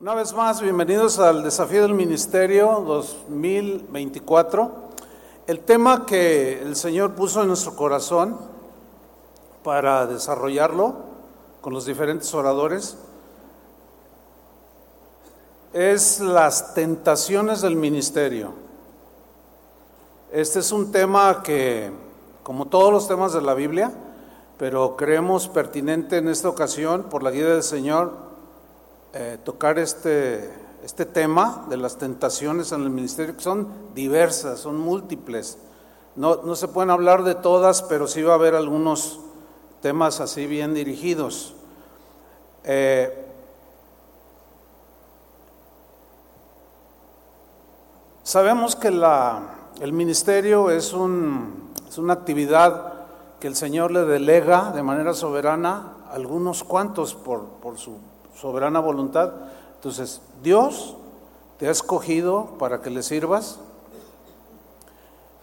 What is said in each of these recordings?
Una vez más, bienvenidos al Desafío del Ministerio 2024. El tema que el Señor puso en nuestro corazón para desarrollarlo con los diferentes oradores es las tentaciones del ministerio. Este es un tema que, como todos los temas de la Biblia, pero creemos pertinente en esta ocasión por la guía del Señor eh, tocar este, este tema de las tentaciones en el ministerio, que son diversas, son múltiples. No, no se pueden hablar de todas, pero sí va a haber algunos temas así bien dirigidos. Eh, sabemos que la, el ministerio es, un, es una actividad que el Señor le delega de manera soberana a algunos cuantos por, por su soberana voluntad. Entonces, Dios te ha escogido para que le sirvas.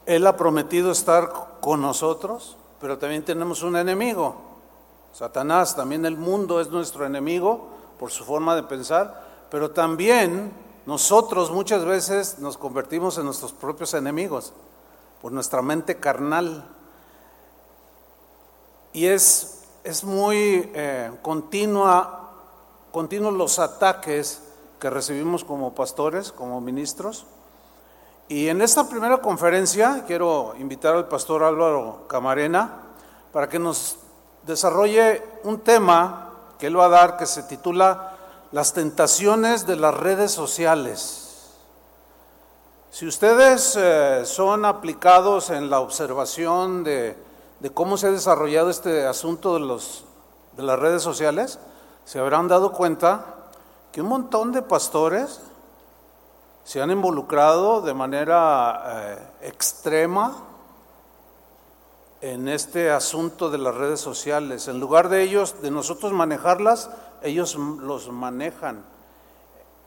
Él ha prometido estar con nosotros, pero también tenemos un enemigo. Satanás, también el mundo es nuestro enemigo por su forma de pensar, pero también nosotros muchas veces nos convertimos en nuestros propios enemigos por nuestra mente carnal. Y es, es muy eh, continua continuos los ataques que recibimos como pastores, como ministros. Y en esta primera conferencia quiero invitar al pastor Álvaro Camarena para que nos desarrolle un tema que él va a dar que se titula Las tentaciones de las redes sociales. Si ustedes eh, son aplicados en la observación de, de, cómo se ha desarrollado este asunto de, los, de las redes sociales, se habrán dado cuenta que un montón de pastores se han involucrado de manera eh, extrema en este asunto de las redes sociales. En lugar de ellos, de nosotros manejarlas, ellos los manejan.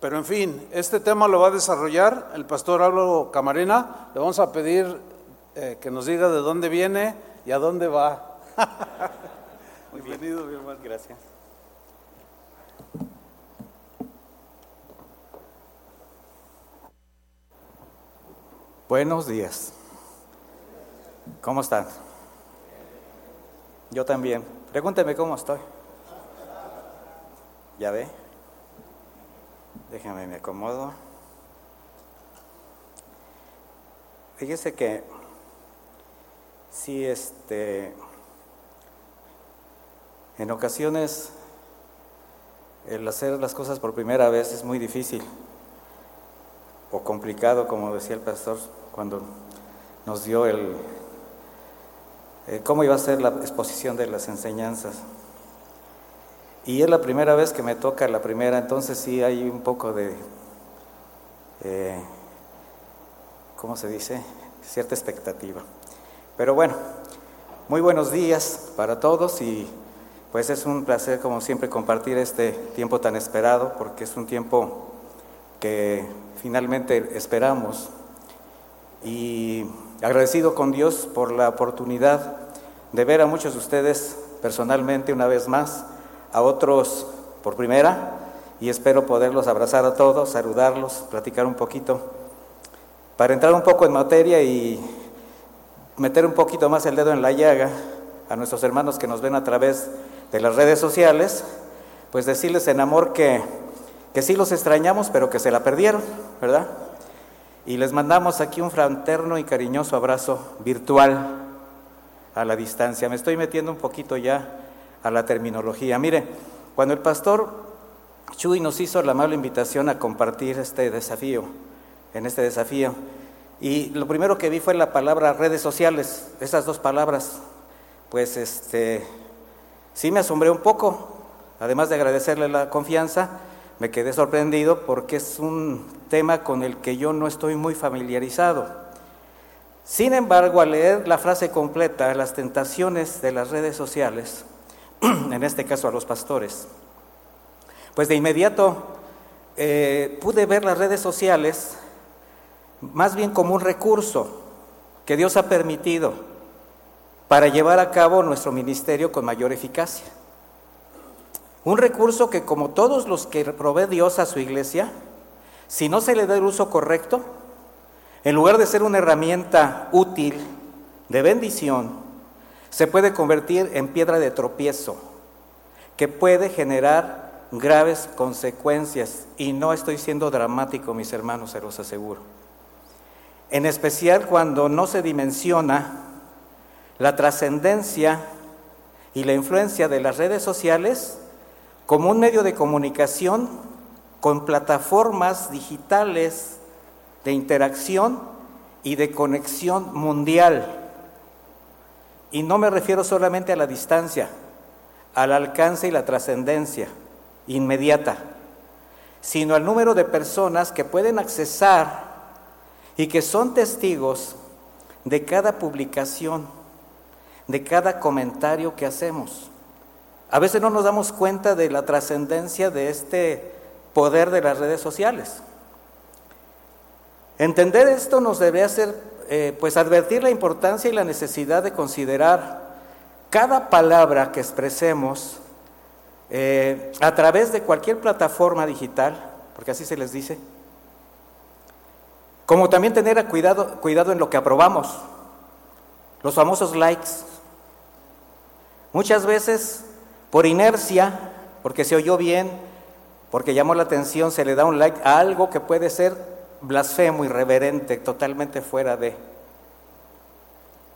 Pero en fin, este tema lo va a desarrollar el pastor Álvaro Camarena. Le vamos a pedir eh, que nos diga de dónde viene y a dónde va. Muy Bienvenido, mi hermano. Gracias. Buenos días. ¿Cómo están? Yo también. Pregúnteme cómo estoy. ¿Ya ve? Déjame me acomodo. Fíjese que si este en ocasiones el hacer las cosas por primera vez es muy difícil o complicado, como decía el pastor cuando nos dio el eh, cómo iba a ser la exposición de las enseñanzas. Y es la primera vez que me toca la primera, entonces sí hay un poco de, eh, ¿cómo se dice? Cierta expectativa. Pero bueno, muy buenos días para todos y pues es un placer como siempre compartir este tiempo tan esperado porque es un tiempo que finalmente esperamos y agradecido con Dios por la oportunidad de ver a muchos de ustedes personalmente una vez más, a otros por primera y espero poderlos abrazar a todos, saludarlos, platicar un poquito, para entrar un poco en materia y meter un poquito más el dedo en la llaga a nuestros hermanos que nos ven a través de las redes sociales, pues decirles en amor que, que sí los extrañamos, pero que se la perdieron, ¿verdad? Y les mandamos aquí un fraterno y cariñoso abrazo virtual a la distancia. Me estoy metiendo un poquito ya a la terminología. Mire, cuando el pastor Chuy nos hizo la amable invitación a compartir este desafío, en este desafío, y lo primero que vi fue la palabra redes sociales, esas dos palabras, pues este, sí me asombré un poco, además de agradecerle la confianza, me quedé sorprendido porque es un tema con el que yo no estoy muy familiarizado. Sin embargo, al leer la frase completa, las tentaciones de las redes sociales, en este caso a los pastores, pues de inmediato eh, pude ver las redes sociales más bien como un recurso que Dios ha permitido para llevar a cabo nuestro ministerio con mayor eficacia. Un recurso que como todos los que provee Dios a su iglesia, si no se le da el uso correcto, en lugar de ser una herramienta útil de bendición, se puede convertir en piedra de tropiezo, que puede generar graves consecuencias. Y no estoy siendo dramático, mis hermanos, se los aseguro. En especial cuando no se dimensiona la trascendencia y la influencia de las redes sociales como un medio de comunicación con plataformas digitales de interacción y de conexión mundial. Y no me refiero solamente a la distancia, al alcance y la trascendencia inmediata, sino al número de personas que pueden accesar y que son testigos de cada publicación, de cada comentario que hacemos. A veces no nos damos cuenta de la trascendencia de este poder de las redes sociales. Entender esto nos debe hacer, eh, pues, advertir la importancia y la necesidad de considerar cada palabra que expresemos eh, a través de cualquier plataforma digital, porque así se les dice, como también tener cuidado, cuidado en lo que aprobamos, los famosos likes. Muchas veces, por inercia, porque se oyó bien, porque llamó la atención, se le da un like a algo que puede ser blasfemo, irreverente, totalmente fuera de,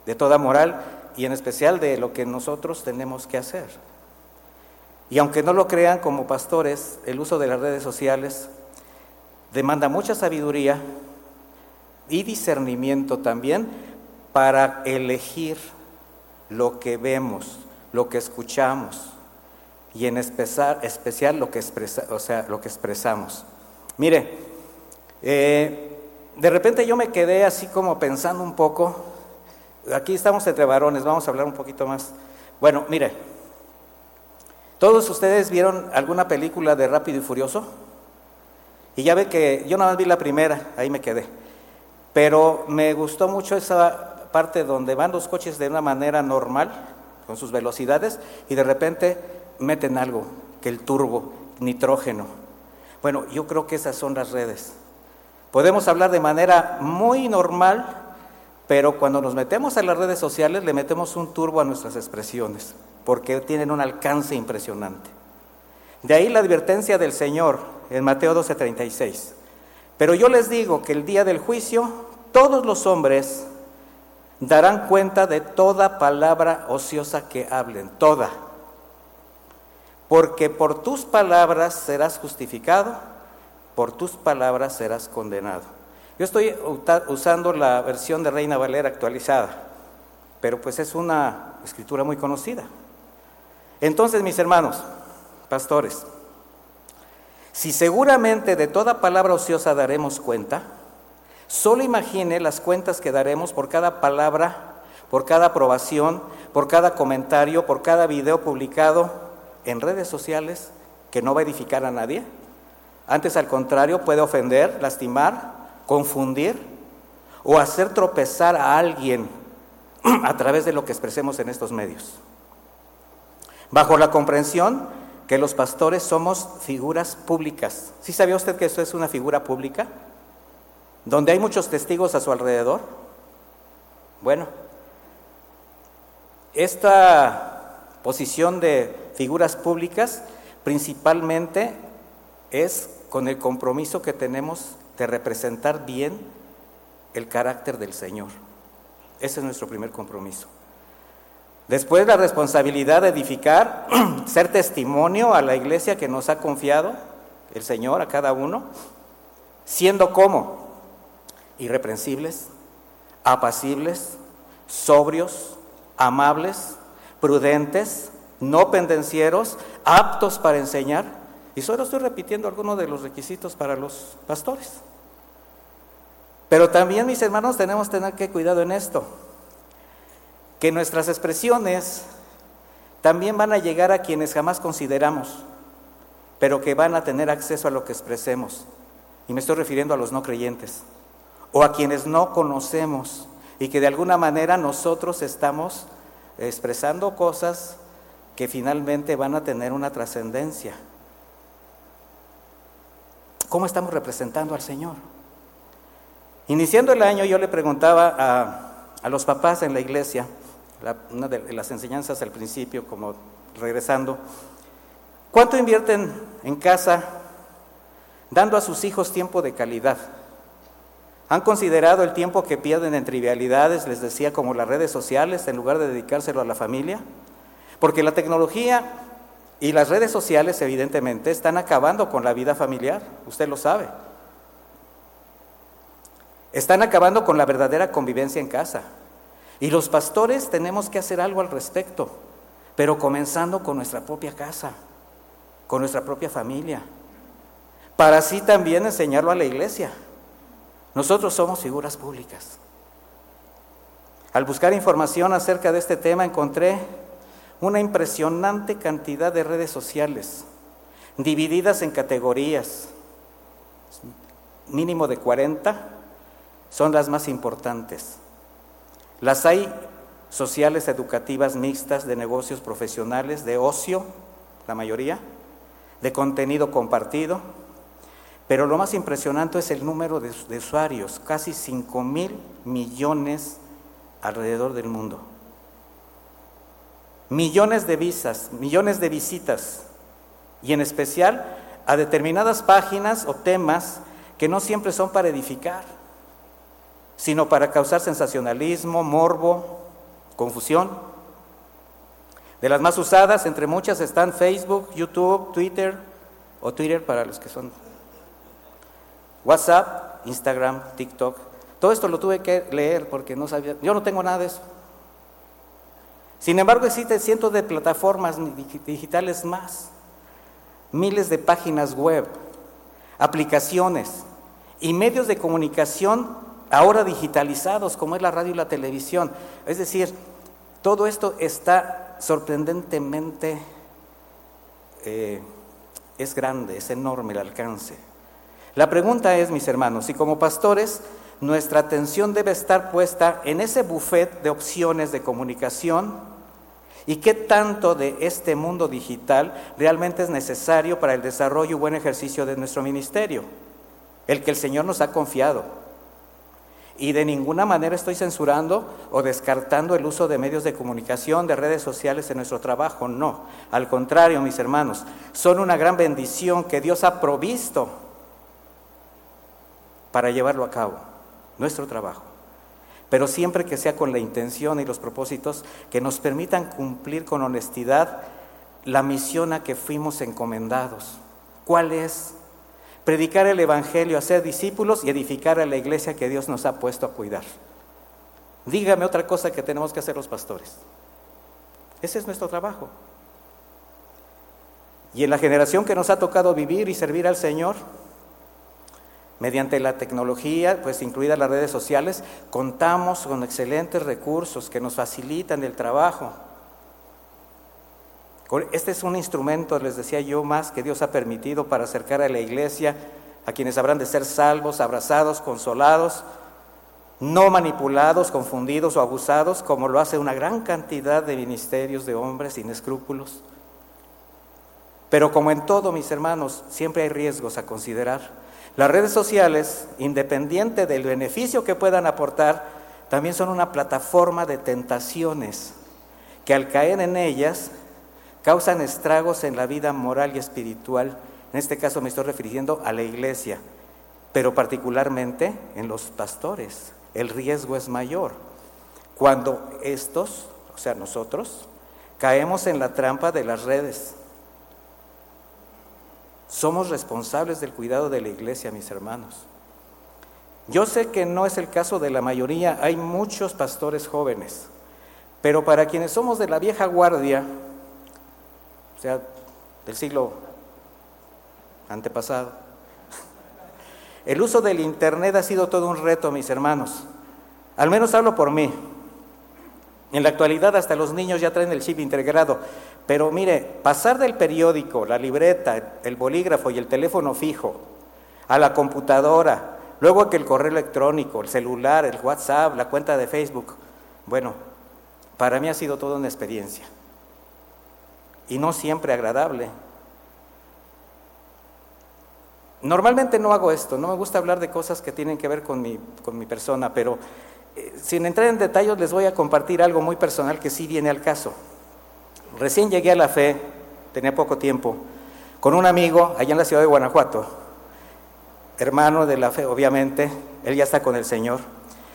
de toda moral y en especial de lo que nosotros tenemos que hacer. Y aunque no lo crean como pastores, el uso de las redes sociales demanda mucha sabiduría y discernimiento también para elegir lo que vemos, lo que escuchamos y en especial, especial lo, que expresa, o sea, lo que expresamos. Mire, eh, de repente yo me quedé así como pensando un poco, aquí estamos entre varones, vamos a hablar un poquito más. Bueno, mire, ¿Todos ustedes vieron alguna película de Rápido y Furioso? Y ya ve que yo nada más vi la primera, ahí me quedé. Pero me gustó mucho esa parte donde van los coches de una manera normal, con sus velocidades, y de repente meten algo, que el turbo, nitrógeno. Bueno, yo creo que esas son las redes. Podemos hablar de manera muy normal, pero cuando nos metemos a las redes sociales le metemos un turbo a nuestras expresiones porque tienen un alcance impresionante. De ahí la advertencia del Señor en Mateo 12:36. Pero yo les digo que el día del juicio todos los hombres darán cuenta de toda palabra ociosa que hablen, toda. Porque por tus palabras serás justificado, por tus palabras serás condenado. Yo estoy usando la versión de Reina Valera actualizada, pero pues es una escritura muy conocida. Entonces, mis hermanos, pastores, si seguramente de toda palabra ociosa daremos cuenta, solo imagine las cuentas que daremos por cada palabra, por cada aprobación, por cada comentario, por cada video publicado en redes sociales que no va a edificar a nadie. Antes, al contrario, puede ofender, lastimar, confundir o hacer tropezar a alguien a través de lo que expresemos en estos medios bajo la comprensión que los pastores somos figuras públicas. ¿Sí sabía usted que eso es una figura pública? Donde hay muchos testigos a su alrededor. Bueno, esta posición de figuras públicas principalmente es con el compromiso que tenemos de representar bien el carácter del Señor. Ese es nuestro primer compromiso. Después la responsabilidad de edificar, ser testimonio a la iglesia que nos ha confiado el Señor a cada uno, siendo como irreprensibles, apacibles, sobrios, amables, prudentes, no pendencieros, aptos para enseñar. Y solo estoy repitiendo algunos de los requisitos para los pastores. Pero también, mis hermanos, tenemos que tener cuidado en esto que nuestras expresiones también van a llegar a quienes jamás consideramos, pero que van a tener acceso a lo que expresemos. Y me estoy refiriendo a los no creyentes, o a quienes no conocemos y que de alguna manera nosotros estamos expresando cosas que finalmente van a tener una trascendencia. ¿Cómo estamos representando al Señor? Iniciando el año yo le preguntaba a, los papás en la iglesia, una de las enseñanzas al principio, como regresando, ¿cuánto invierten en casa dando a sus hijos tiempo de calidad? ¿Han considerado el tiempo que pierden en trivialidades, les decía, como las redes sociales, en lugar de dedicárselo a la familia? Porque la tecnología y las redes sociales, evidentemente, están acabando con la vida familiar, usted lo sabe. Están acabando con la verdadera convivencia en casa. Y los pastores tenemos que hacer algo al respecto, pero comenzando con nuestra propia casa, con nuestra propia familia, para así también enseñarlo a la iglesia. Nosotros somos figuras públicas. Al buscar información acerca de este tema encontré una impresionante cantidad de redes sociales, divididas en categorías, mínimo de 40, son las más importantes. Las hay sociales, educativas, mixtas, de negocios profesionales, de ocio, la mayoría, de contenido compartido, pero lo más impresionante es el número de, usuarios, casi 5 mil millones alrededor del mundo. Millones de visas, millones de visitas, y en especial a determinadas páginas o temas que no siempre son para edificar, sino para causar sensacionalismo, morbo, confusión. De las más usadas, entre muchas, están Facebook, YouTube, Twitter, o Twitter para los que son WhatsApp, Instagram, TikTok. Todo esto lo tuve que leer porque no sabía, yo no tengo nada de eso. Sin embargo, existen cientos de plataformas digitales más, miles de páginas web, aplicaciones y medios de comunicación ahora digitalizados como es la radio y la televisión. Es decir, todo esto está sorprendentemente, eh, es grande, es enorme el alcance. La pregunta es, mis hermanos, si como pastores nuestra atención debe estar puesta en ese buffet de opciones de comunicación y qué tanto de este mundo digital realmente es necesario para el desarrollo y buen ejercicio de nuestro ministerio, el que el Señor nos ha confiado. Y de ninguna manera estoy censurando o descartando el uso de medios de comunicación, de redes sociales en nuestro trabajo, no. Al contrario, mis hermanos, son una gran bendición que Dios ha provisto para llevarlo a cabo, nuestro trabajo. Pero siempre que sea con la intención y los propósitos que nos permitan cumplir con honestidad la misión a que fuimos encomendados. ¿Cuál es? Predicar el Evangelio, hacer discípulos y edificar a la iglesia que Dios nos ha puesto a cuidar. Dígame otra cosa que tenemos que hacer los pastores. Ese es nuestro trabajo. Y en la generación que nos ha tocado vivir y servir al Señor, Mediante la tecnología, pues incluidas las redes sociales, contamos con excelentes recursos que nos facilitan el trabajo. Este es un instrumento, les decía yo, más que Dios ha permitido para acercar a la iglesia a quienes habrán de ser salvos, abrazados, consolados, no manipulados, confundidos o abusados, como lo hace una gran cantidad de ministerios de hombres sin escrúpulos. Pero como en todo, mis hermanos, siempre hay riesgos a considerar. Las redes sociales, independiente del beneficio que puedan aportar, también son una plataforma de tentaciones que al caer en ellas causan estragos en la vida moral y espiritual. En este caso me estoy refiriendo a la iglesia, pero particularmente en los pastores. El riesgo es mayor. Cuando estos, o sea, nosotros, caemos en la trampa de las redes somos responsables del cuidado de la iglesia, mis hermanos. Yo sé que no es el caso de la mayoría, hay muchos pastores jóvenes, pero para quienes somos de la vieja guardia, o sea, del siglo antepasado, el uso del Internet ha sido todo un reto, mis hermanos. Al menos hablo por mí. En la actualidad hasta los niños ya traen el chip integrado. Pero mire, pasar del periódico, la libreta, el bolígrafo y el teléfono fijo a la computadora, luego que el correo electrónico, el celular, el WhatsApp, la cuenta de Facebook, bueno, para mí ha sido toda una experiencia. y no siempre agradable. Normalmente no hago esto, no me gusta hablar de cosas que tienen que ver con mi, con mi persona, pero eh, sin entrar en detalles les voy a compartir algo muy personal que sí viene al caso. Recién llegué a la fe, tenía poco tiempo, con un amigo allá en la ciudad de Guanajuato, hermano de la fe, obviamente, él ya está con el Señor.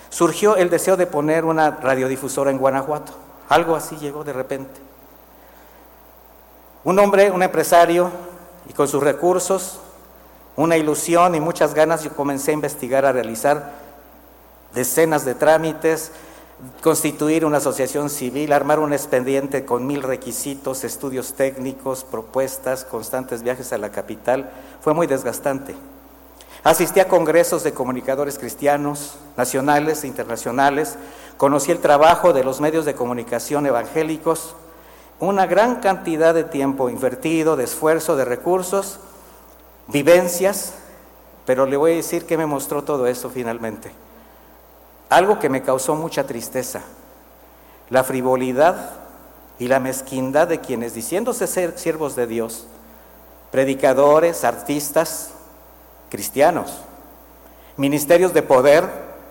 Surgió el deseo de poner una radiodifusora en Guanajuato. Algo así llegó de repente. Un hombre, un empresario, y con sus recursos una ilusión y muchas ganas, yo comencé a investigar, a realizar decenas de trámites, constituir una asociación civil, armar un expediente con mil requisitos, estudios técnicos, propuestas, constantes viajes a la capital. Fue muy desgastante. Asistí a congresos de comunicadores cristianos, nacionales e internacionales, conocí el trabajo de los medios de comunicación evangélicos, una gran cantidad de tiempo invertido, de esfuerzo, de recursos, vivencias, pero le voy a decir que me mostró todo eso finalmente. Algo que me causó mucha tristeza, la frivolidad y la mezquindad de quienes, diciéndose ser siervos de Dios, predicadores, artistas, cristianos, ministerios de poder,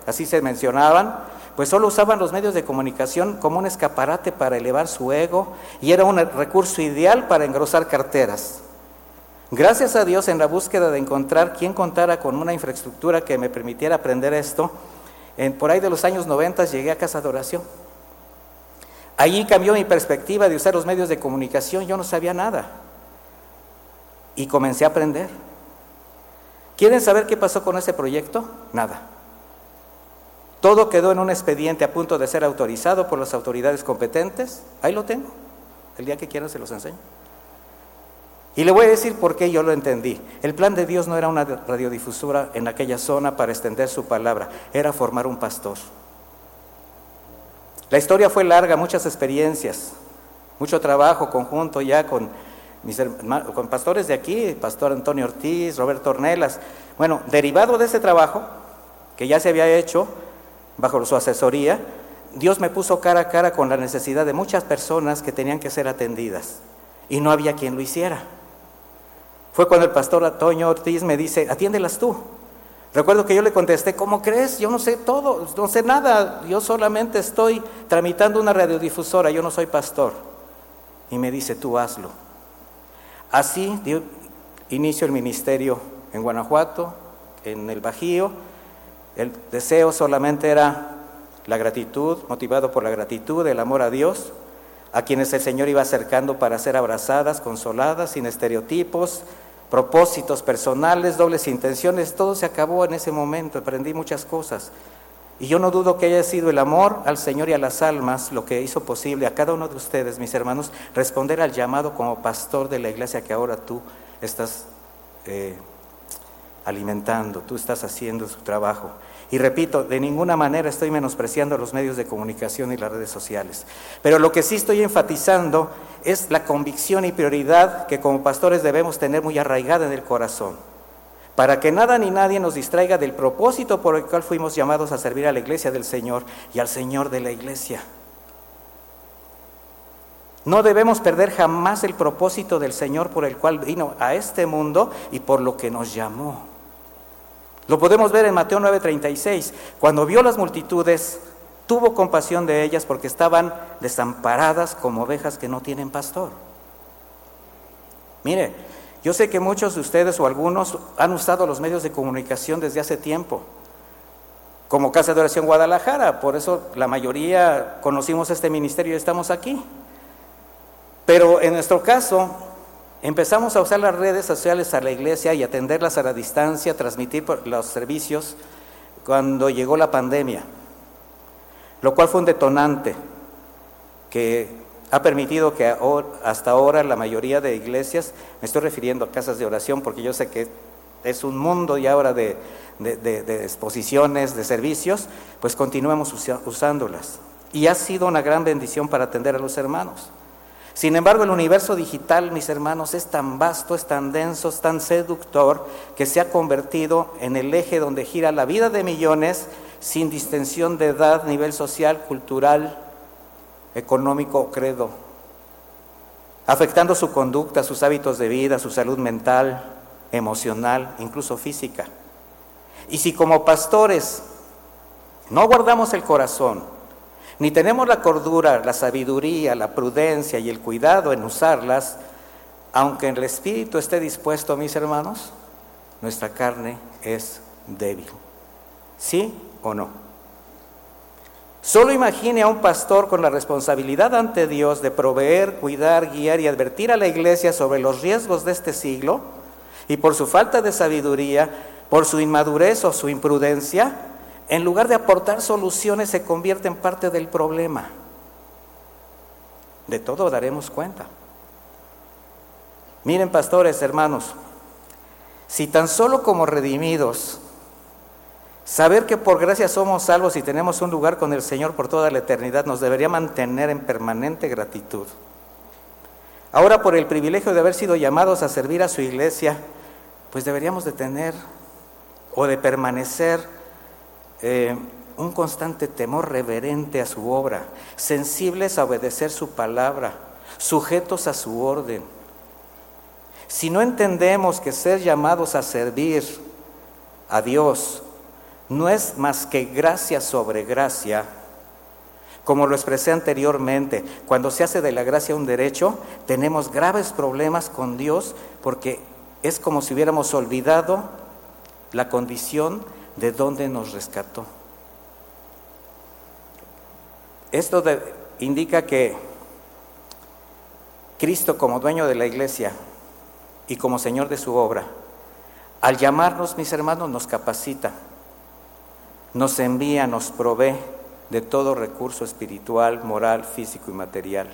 así se mencionaban, pues solo usaban los medios de comunicación como un escaparate para elevar su ego y era un recurso ideal para engrosar carteras. Gracias a Dios en la búsqueda de encontrar quien contara con una infraestructura que me permitiera aprender esto, en, por ahí de los años 90 llegué a Casa de Oración. Allí cambió mi perspectiva de usar los medios de comunicación, yo no sabía nada. Y comencé a aprender. ¿Quieren saber qué pasó con ese proyecto? Nada. Todo quedó en un expediente a punto de ser autorizado por las autoridades competentes. Ahí lo tengo. El día que quieran se los enseño. Y le voy a decir por qué yo lo entendí. El plan de Dios no era una radiodifusora en aquella zona para extender su palabra, era formar un pastor. La historia fue larga, muchas experiencias, mucho trabajo conjunto ya con, mis, con pastores de aquí, pastor Antonio Ortiz, Roberto Ornelas. Bueno, derivado de ese trabajo, que ya se había hecho bajo su asesoría, Dios me puso cara a cara con la necesidad de muchas personas que tenían que ser atendidas y no había quien lo hiciera. Fue cuando el pastor Antonio Ortiz me dice, atiéndelas tú. Recuerdo que yo le contesté, ¿cómo crees? Yo no sé todo, no sé nada, yo solamente estoy tramitando una radiodifusora, yo no soy pastor. Y me dice, tú hazlo. Así dio inicio el ministerio en Guanajuato, en el Bajío. El deseo solamente era la gratitud, motivado por la gratitud, el amor a Dios, a quienes el Señor iba acercando para ser abrazadas, consoladas, sin estereotipos, propósitos personales, dobles intenciones, todo se acabó en ese momento, aprendí muchas cosas. Y yo no dudo que haya sido el amor al Señor y a las almas lo que hizo posible a cada uno de ustedes, mis hermanos, responder al llamado como pastor de la iglesia que ahora tú estás eh, alimentando, tú estás haciendo su trabajo. Y repito, de ninguna manera estoy menospreciando los medios de comunicación y las redes sociales. Pero lo que sí estoy enfatizando es la convicción y prioridad que como pastores debemos tener muy arraigada en el corazón. Para que nada ni nadie nos distraiga del propósito por el cual fuimos llamados a servir a la iglesia del Señor y al Señor de la iglesia. No debemos perder jamás el propósito del Señor por el cual vino a este mundo y por lo que nos llamó. Lo podemos ver en Mateo 9:36. Cuando vio las multitudes, tuvo compasión de ellas porque estaban desamparadas como ovejas que no tienen pastor. Mire, yo sé que muchos de ustedes o algunos han usado los medios de comunicación desde hace tiempo, como Casa de Oración Guadalajara, por eso la mayoría conocimos este ministerio y estamos aquí. Pero en nuestro caso, Empezamos a usar las redes sociales a la iglesia y atenderlas a la distancia, transmitir los servicios cuando llegó la pandemia, lo cual fue un detonante que ha permitido que hasta ahora la mayoría de iglesias, me estoy refiriendo a casas de oración porque yo sé que es un mundo ya ahora de, de exposiciones, de servicios, pues continuemos usándolas. Y ha sido una gran bendición para atender a los hermanos. Sin embargo, el universo digital, mis hermanos, es tan vasto, es tan denso, es tan seductor, que se ha convertido en el eje donde gira la vida de millones sin distinción de edad, nivel social, cultural, económico o credo. afectando su conducta, sus hábitos de vida, su salud mental, emocional, incluso física. Y si como pastores no guardamos el corazón, ni tenemos la cordura, la sabiduría, la prudencia y el cuidado en usarlas, aunque el espíritu esté dispuesto, mis hermanos, nuestra carne es débil. ¿Sí o no? Solo imagine a un pastor con la responsabilidad ante Dios de proveer, cuidar, guiar y advertir a la iglesia sobre los riesgos de este siglo y por su falta de sabiduría, por su inmadurez o su imprudencia, en lugar de aportar soluciones se convierte en parte del problema. De todo daremos cuenta. Miren, pastores, hermanos, si tan solo como redimidos, saber que por gracia somos salvos y tenemos un lugar con el Señor por toda la eternidad nos debería mantener en permanente gratitud. Ahora por el privilegio de haber sido llamados a servir a su iglesia, pues deberíamos de tener o de permanecer eh, un constante temor reverente a su obra, sensibles a obedecer su palabra, sujetos a su orden. Si no entendemos que ser llamados a servir a Dios no es más que gracia sobre gracia, como lo expresé anteriormente, cuando se hace de la gracia un derecho, tenemos graves problemas con Dios porque es como si hubiéramos olvidado la condición de donde nos rescató. Esto indica que Cristo como dueño de la iglesia y como Señor de su obra, al llamarnos, mis hermanos, nos capacita, nos envía, nos provee de todo recurso espiritual, moral, físico y material.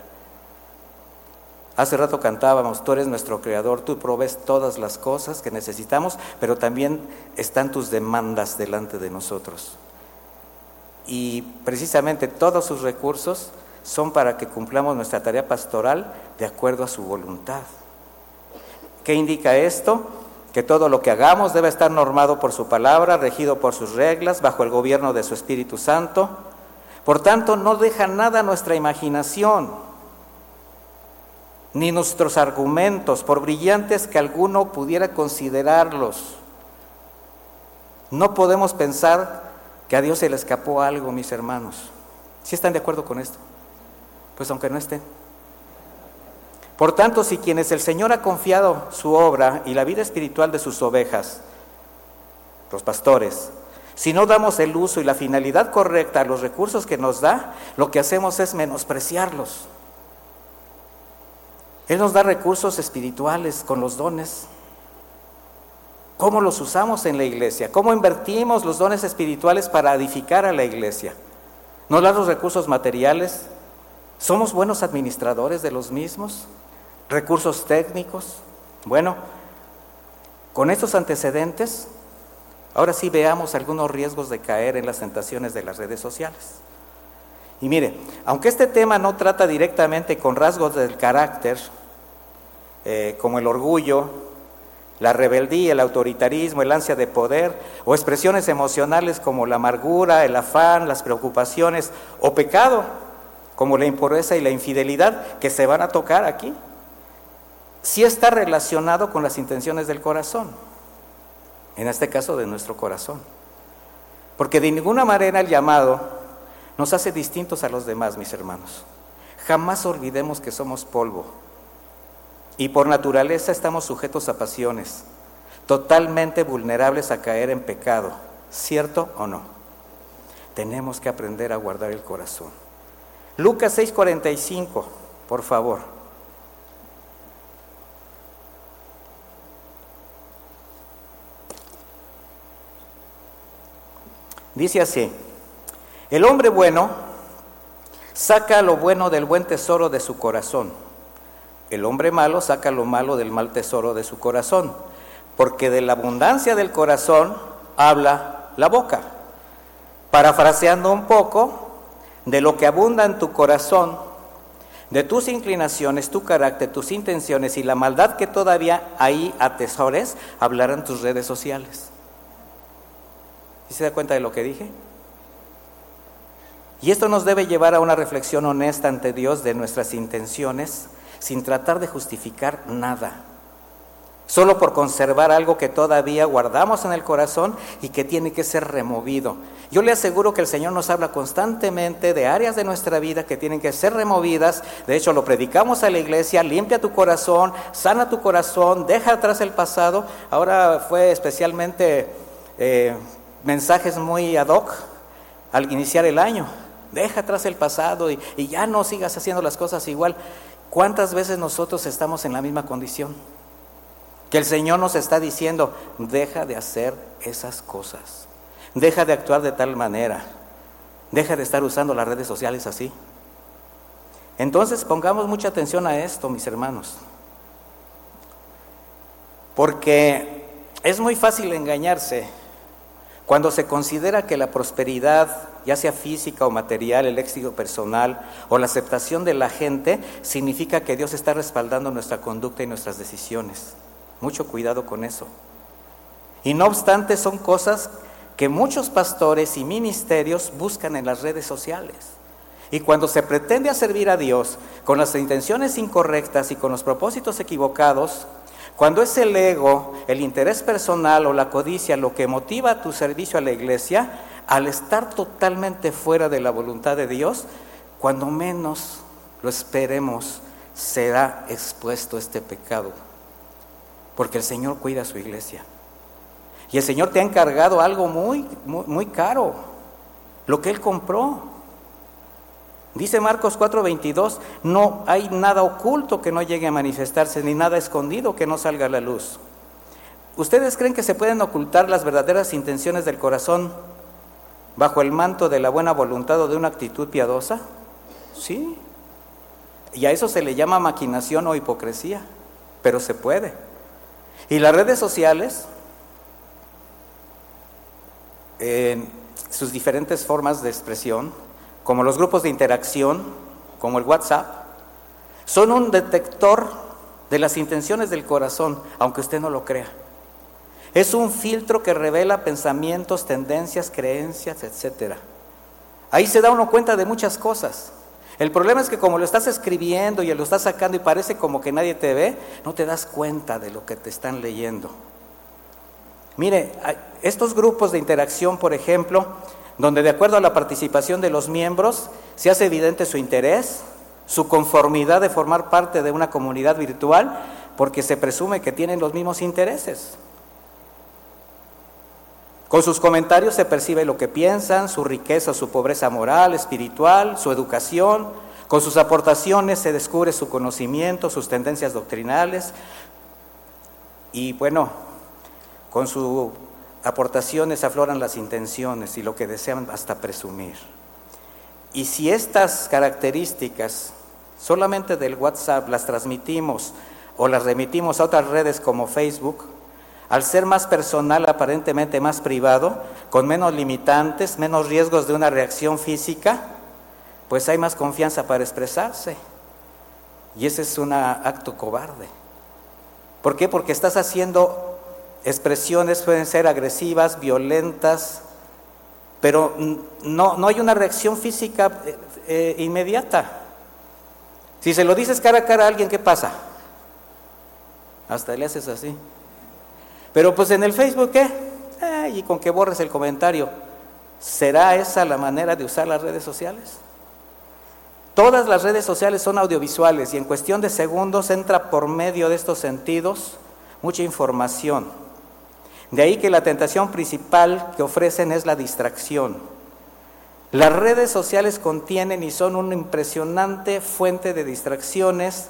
Hace rato cantábamos, tú eres nuestro creador, tú provees todas las cosas que necesitamos, pero también están tus demandas delante de nosotros. Y precisamente todos sus recursos son para que cumplamos nuestra tarea pastoral de acuerdo a su voluntad. ¿Qué indica esto? Que todo lo que hagamos debe estar normado por su palabra, regido por sus reglas, bajo el gobierno de su Espíritu Santo. Por tanto, no deja nada a nuestra imaginación, ni nuestros argumentos, por brillantes que alguno pudiera considerarlos. No podemos pensar que a Dios se le escapó algo, mis hermanos. ¿Sí están de acuerdo con esto? Pues aunque no estén. Por tanto, si quienes el Señor ha confiado su obra y la vida espiritual de sus ovejas, los pastores, si no damos el uso y la finalidad correcta a los recursos que nos da, lo que hacemos es menospreciarlos. Él nos da recursos espirituales con los dones. ¿Cómo los usamos en la iglesia? ¿Cómo invertimos los dones espirituales para edificar a la iglesia? ¿Nos da los recursos materiales? ¿Somos buenos administradores de los mismos? recursos técnicos. Bueno, con estos antecedentes, ahora sí veamos algunos riesgos de caer en las tentaciones de las redes sociales. Y mire, aunque este tema no trata directamente con rasgos del carácter, eh, como el orgullo, la rebeldía, el autoritarismo, el ansia de poder, o expresiones emocionales como la amargura, el afán, las preocupaciones, o pecado, como la impureza y la infidelidad, que se van a tocar aquí sí está relacionado con las intenciones del corazón, en este caso de nuestro corazón. Porque de ninguna manera el llamado nos hace distintos a los demás, mis hermanos. Jamás olvidemos que somos polvo y por naturaleza estamos sujetos a pasiones, totalmente vulnerables a caer en pecado, ¿cierto o no? Tenemos que aprender a guardar el corazón. Lucas 6:45, por favor. Dice así, el hombre bueno saca lo bueno del buen tesoro de su corazón. El hombre malo saca lo malo del mal tesoro de su corazón, porque de la abundancia del corazón habla la boca. Parafraseando un poco, de lo que abunda en tu corazón, de tus inclinaciones, tu carácter, tus intenciones y la maldad que todavía ahí atesores, hablarán tus redes sociales se da cuenta de lo que dije? Y esto nos debe llevar a una reflexión honesta ante Dios de nuestras intenciones, sin tratar de justificar nada, solo por conservar algo que todavía guardamos en el corazón y que tiene que ser removido. Yo le aseguro que el Señor nos habla constantemente de áreas de nuestra vida que tienen que ser removidas. De hecho, lo predicamos a la iglesia, limpia tu corazón, sana tu corazón, deja atrás el pasado. Ahora fue especialmente eh, mensajes muy ad hoc al iniciar el año. Deja atrás el pasado y, ya no sigas haciendo las cosas igual. ¿Cuántas veces nosotros estamos en la misma condición? Que el Señor nos está diciendo, deja de hacer esas cosas. Deja de actuar de tal manera. Deja de estar usando las redes sociales así. Entonces pongamos mucha atención a esto, mis hermanos. Porque es muy fácil engañarse cuando se considera que la prosperidad, ya sea física o material, el éxito personal o la aceptación de la gente, significa que Dios está respaldando nuestra conducta y nuestras decisiones. Mucho cuidado con eso. Y no obstante, son cosas que muchos pastores y ministerios buscan en las redes sociales. Y cuando se pretende servir a Dios con las intenciones incorrectas y con los propósitos equivocados, cuando es el ego, el interés personal o la codicia lo que motiva tu servicio a la iglesia, al estar totalmente fuera de la voluntad de Dios, cuando menos lo esperemos, será expuesto este pecado. Porque el Señor cuida a su iglesia. Y el Señor te ha encargado algo muy, muy, caro, lo que Él compró. Dice Marcos 4:22, no hay nada oculto que no llegue a manifestarse, ni nada escondido que no salga a la luz. ¿Ustedes creen que se pueden ocultar las verdaderas intenciones del corazón bajo el manto de la buena voluntad o de una actitud piadosa? Sí. Y a eso se le llama maquinación o hipocresía, pero se puede. Y las redes sociales en sus diferentes formas de expresión, como los grupos de interacción, como el WhatsApp, son un detector de las intenciones del corazón, aunque usted no lo crea. Es un filtro que revela pensamientos, tendencias, creencias, etc. Ahí se da uno cuenta de muchas cosas. El problema es que como lo estás escribiendo y lo estás sacando y parece como que nadie te ve, no te das cuenta de lo que te están leyendo. Mire, estos grupos de interacción, por ejemplo, donde de acuerdo a la participación de los miembros se hace evidente su interés, su conformidad de formar parte de una comunidad virtual, porque se presume que tienen los mismos intereses. Con sus comentarios se percibe lo que piensan, su riqueza, su pobreza moral, espiritual, su educación. Con sus aportaciones se descubre su conocimiento, sus tendencias doctrinales. Y bueno, con sus aportaciones afloran las intenciones y lo que desean hasta presumir. Y si estas características solamente del WhatsApp las transmitimos o las remitimos a otras redes como Facebook, al ser más personal, aparentemente más privado, con menos limitantes, menos riesgos de una reacción física, pues hay más confianza para expresarse. Y ese es un acto cobarde. ¿Por qué? Porque estás haciendo expresiones pueden ser agresivas, violentas, pero no, no hay una reacción física eh, eh, inmediata. Si se lo dices cara a cara a alguien, ¿qué pasa? Hasta le haces así. Pero pues en el Facebook, ¿qué? y con que borres el comentario. ¿Será esa la manera de usar las redes sociales? Todas las redes sociales son audiovisuales y en cuestión de segundos entra por medio de estos sentidos mucha información. De ahí que la tentación principal que ofrecen es la distracción. Las redes sociales contienen y son una impresionante fuente de distracciones,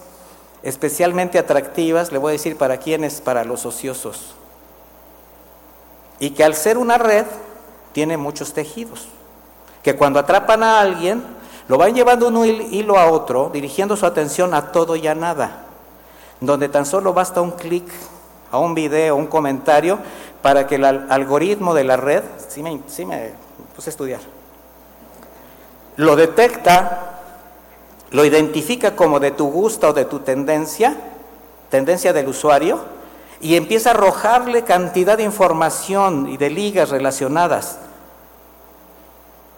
especialmente atractivas, le voy a decir para quiénes, para los ociosos. Y que al ser una red tiene muchos tejidos, que cuando atrapan a alguien, lo van llevando un hilo a otro, dirigiendo su atención a todo y a nada, donde tan solo basta un clic a un video, un comentario, para que el algoritmo de la red, sí me, puse a estudiar, lo detecta, lo identifica como de tu gusto o de tu tendencia, tendencia del usuario, y empieza a arrojarle cantidad de información y de ligas relacionadas.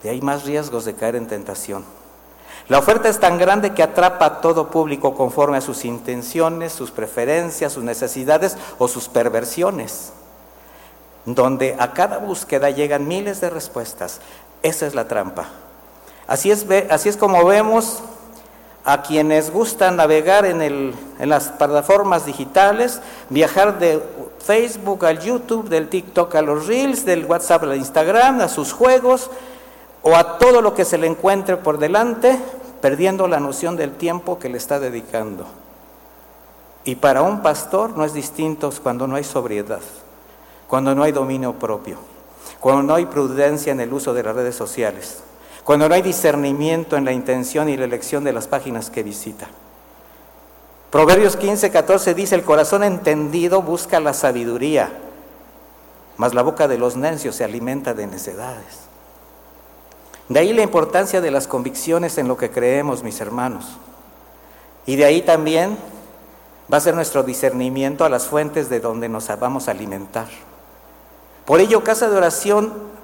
Y hay más riesgos de caer en tentación. La oferta es tan grande que atrapa a todo público conforme a sus intenciones, sus preferencias, sus necesidades o sus perversiones, donde a cada búsqueda llegan miles de respuestas. Esa es la trampa. Así es, así es como vemos a quienes gustan navegar en, el, en las plataformas digitales, viajar de Facebook al YouTube, del TikTok a los Reels, del WhatsApp al Instagram, a sus juegos, o a todo lo que se le encuentre por delante, perdiendo la noción del tiempo que le está dedicando. Y para un pastor no es distinto cuando no hay sobriedad, cuando no hay dominio propio, cuando no hay prudencia en el uso de las redes sociales, cuando no hay discernimiento en la intención y la elección de las páginas que visita. Proverbios 15, 14 dice, el corazón entendido busca la sabiduría, mas la boca de los necios se alimenta de necedades. De ahí la importancia de las convicciones en lo que creemos, mis hermanos. Y de ahí también va a ser nuestro discernimiento a las fuentes de donde nos vamos a alimentar. Por ello, Casa de Oración,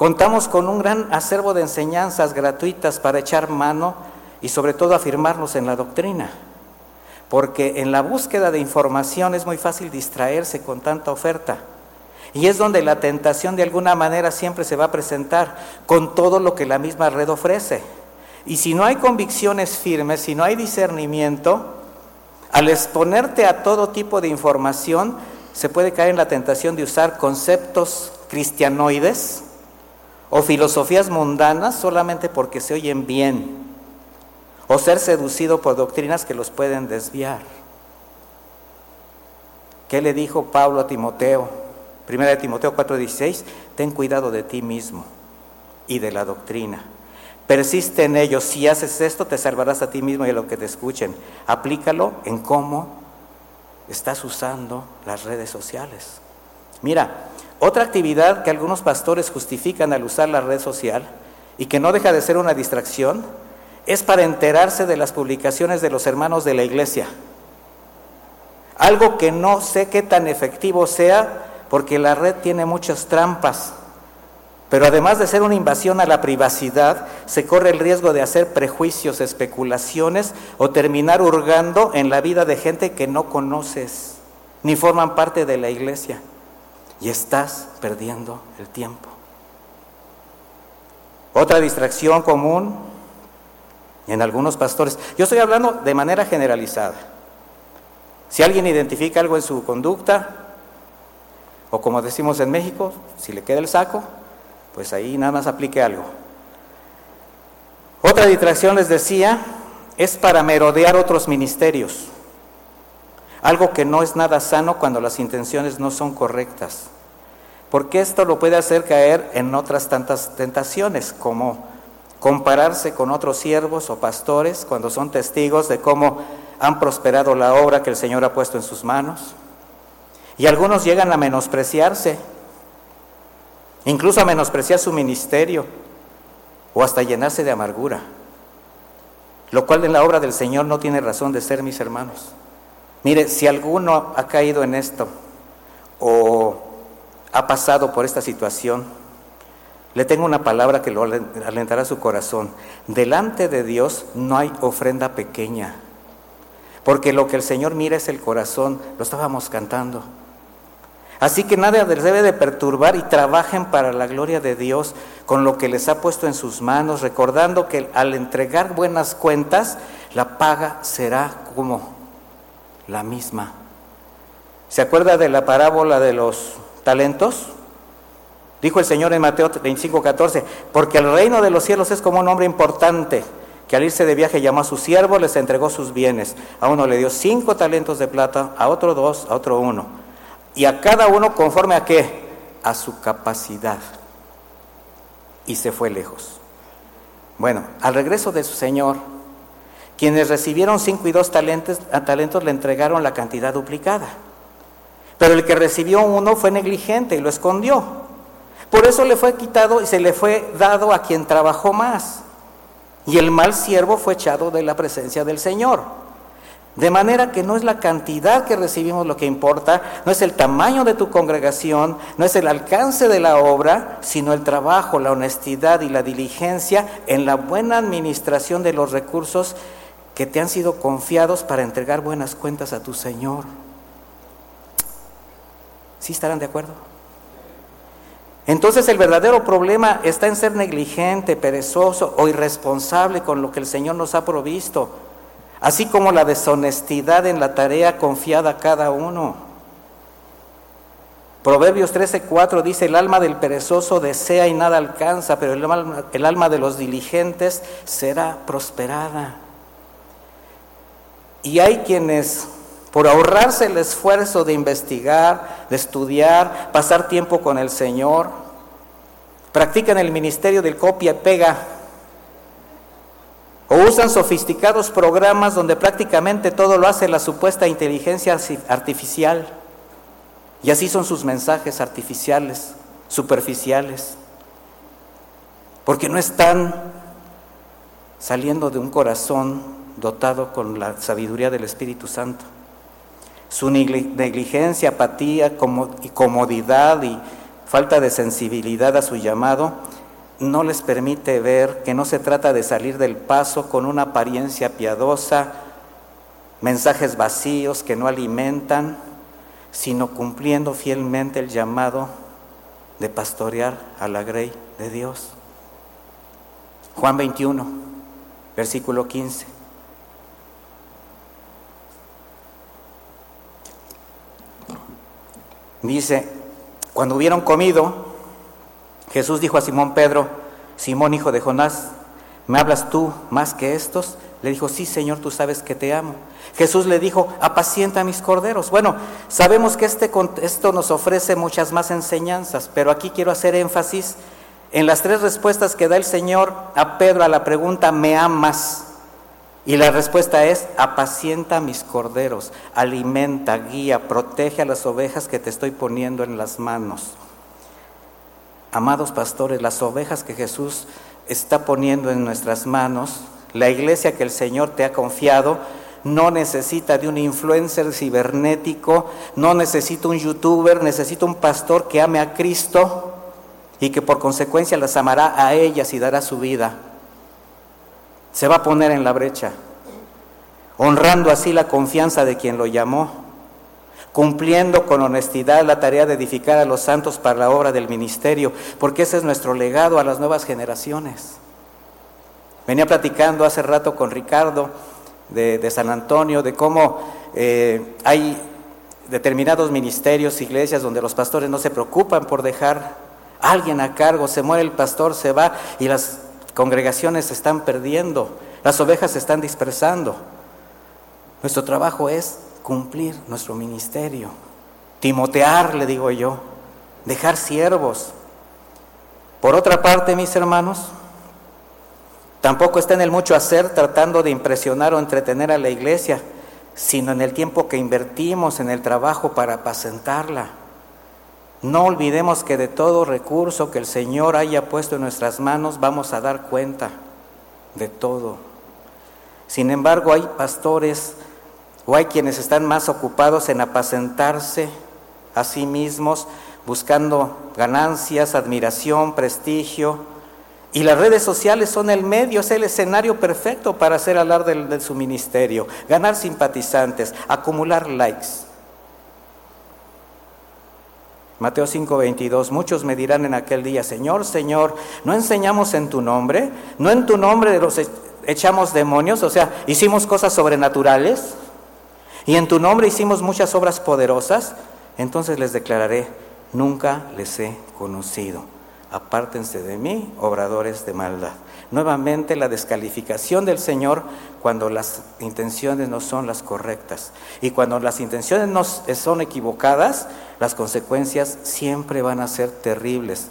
contamos con un gran acervo de enseñanzas gratuitas para echar mano y sobre todo afirmarnos en la doctrina. Porque en la búsqueda de información es muy fácil distraerse con tanta oferta. Y es donde la tentación de alguna manera siempre se va a presentar con todo lo que la misma red ofrece. Y si no hay convicciones firmes, si no hay discernimiento, al exponerte a todo tipo de información, se puede caer en la tentación de usar conceptos cristianoides o filosofías mundanas solamente porque se oyen bien, o ser seducido por doctrinas que los pueden desviar. ¿Qué le dijo Pablo a Timoteo? Primera de Timoteo 4:16, ten cuidado de ti mismo y de la doctrina. Persiste en ello. Si haces esto, te salvarás a ti mismo y a lo que te escuchen. Aplícalo en cómo estás usando las redes sociales. Mira, otra actividad que algunos pastores justifican al usar la red social y que no deja de ser una distracción es para enterarse de las publicaciones de los hermanos de la iglesia. Algo que no sé qué tan efectivo sea porque la red tiene muchas trampas. Pero además de ser una invasión a la privacidad, se corre el riesgo de hacer prejuicios, especulaciones o terminar hurgando en la vida de gente que no conoces ni forman parte de la iglesia. Y estás perdiendo el tiempo. Otra distracción común en algunos pastores. Yo estoy hablando de manera generalizada. Si alguien identifica algo en su conducta, o como decimos en México, si le queda el saco, pues ahí nada más aplique algo. Otra distracción, les decía, es para merodear otros ministerios. Algo que no es nada sano cuando las intenciones no son correctas. Porque esto lo puede hacer caer en otras tantas tentaciones, como compararse con otros siervos o pastores cuando son testigos de cómo han prosperado la obra que el Señor ha puesto en sus manos y algunos llegan a menospreciarse, incluso a menospreciar su ministerio o hasta llenarse de amargura, lo cual en la obra del Señor no tiene razón de ser, mis hermanos. Mire, si alguno ha caído en esto o ha pasado por esta situación, le tengo una palabra que lo alentará su corazón. Delante de Dios no hay ofrenda pequeña, porque lo que el Señor mira es el corazón, lo estábamos cantando. Así que nada les debe de perturbar y trabajen para la gloria de Dios con lo que les ha puesto en sus manos, recordando que al entregar buenas cuentas, la paga será como la misma. ¿Se acuerda de la parábola de los talentos? Dijo el Señor en Mateo 25, 14, porque el reino de los cielos es como un hombre importante que al irse de viaje llamó a sus siervos, les entregó sus bienes. A uno le dio cinco talentos de plata, a otro dos, a otro uno y a cada uno conforme a qué? A su capacidad. Y se fue lejos. Bueno, al regreso de su Señor, quienes recibieron cinco y dos talentos, talentos le entregaron la cantidad duplicada. Pero el que recibió uno fue negligente y lo escondió. Por eso le fue quitado y se le fue dado a quien trabajó más. Y el mal siervo fue echado de la presencia del Señor. De manera que no es la cantidad que recibimos lo que importa, no es el tamaño de tu congregación, no es el alcance de la obra, sino el trabajo, la honestidad y la diligencia en la buena administración de los recursos que te han sido confiados para entregar buenas cuentas a tu Señor. ¿Sí estarán de acuerdo? Entonces el verdadero problema está en ser negligente, perezoso o irresponsable con lo que el Señor nos ha provisto así como la deshonestidad en la tarea confiada a cada uno. Proverbios 13:4 dice, el alma del perezoso desea y nada alcanza, pero el alma, el alma de los diligentes será prosperada. Y hay quienes, por ahorrarse el esfuerzo de investigar, de estudiar, pasar tiempo con el Señor, practican el ministerio del copia y pega o usan sofisticados programas donde prácticamente todo lo hace la supuesta inteligencia artificial. Y así son sus mensajes artificiales, superficiales. Porque no están saliendo de un corazón dotado con la sabiduría del Espíritu Santo. Su negligencia, apatía y comodidad y falta de sensibilidad a su llamado no les permite ver que no se trata de salir del paso con una apariencia piadosa, mensajes vacíos que no alimentan, sino cumpliendo fielmente el llamado de pastorear a la grey de Dios. Juan 21, versículo 15. Dice, cuando hubieron comido, Jesús dijo a Simón Pedro, Simón hijo de Jonás, ¿me hablas tú más que estos? Le dijo, sí Señor, tú sabes que te amo. Jesús le dijo, apacienta mis corderos. Bueno, sabemos que este esto nos ofrece muchas más enseñanzas, pero aquí quiero hacer énfasis en las tres respuestas que da el Señor a Pedro a la pregunta, ¿me amas? Y la respuesta es, apacienta mis corderos, alimenta, guía, protege a las ovejas que te estoy poniendo en las manos. Amados pastores, las ovejas que Jesús está poniendo en nuestras manos, la iglesia que el Señor te ha confiado, no necesita de un influencer cibernético, no necesita un youtuber, necesita un pastor que ame a Cristo y que por consecuencia las amará a ellas y dará su vida. Se va a poner en la brecha, honrando así la confianza de quien lo llamó cumpliendo con honestidad la tarea de edificar a los santos para la obra del ministerio, porque ese es nuestro legado a las nuevas generaciones. Venía platicando hace rato con Ricardo de, San Antonio, de cómo eh, hay determinados ministerios, iglesias, donde los pastores no se preocupan por dejar a alguien a cargo, se muere el pastor, se va y las congregaciones se están perdiendo, las ovejas se están dispersando. Nuestro trabajo es cumplir nuestro ministerio, timotear, le digo yo, dejar siervos. Por otra parte, mis hermanos, tampoco está en el mucho hacer tratando de impresionar o entretener a la iglesia, sino en el tiempo que invertimos en el trabajo para apacentarla. No olvidemos que de todo recurso que el Señor haya puesto en nuestras manos vamos a dar cuenta de todo. Sin embargo, hay pastores o hay quienes están más ocupados en apacentarse a sí mismos, buscando ganancias, admiración, prestigio. Y las redes sociales son el medio, es el escenario perfecto para hacer alarde de, de su ministerio, ganar simpatizantes, acumular likes. Mateo 5:22, muchos me dirán en aquel día, Señor, Señor, ¿no enseñamos en tu nombre? ¿No en tu nombre los echamos demonios? O sea, hicimos cosas sobrenaturales y en tu nombre hicimos muchas obras poderosas, entonces les declararé, nunca les he conocido. Apártense de mí, obradores de maldad. Nuevamente la descalificación del Señor cuando las intenciones no son las correctas. Y cuando las intenciones no son equivocadas, las consecuencias siempre van a ser terribles.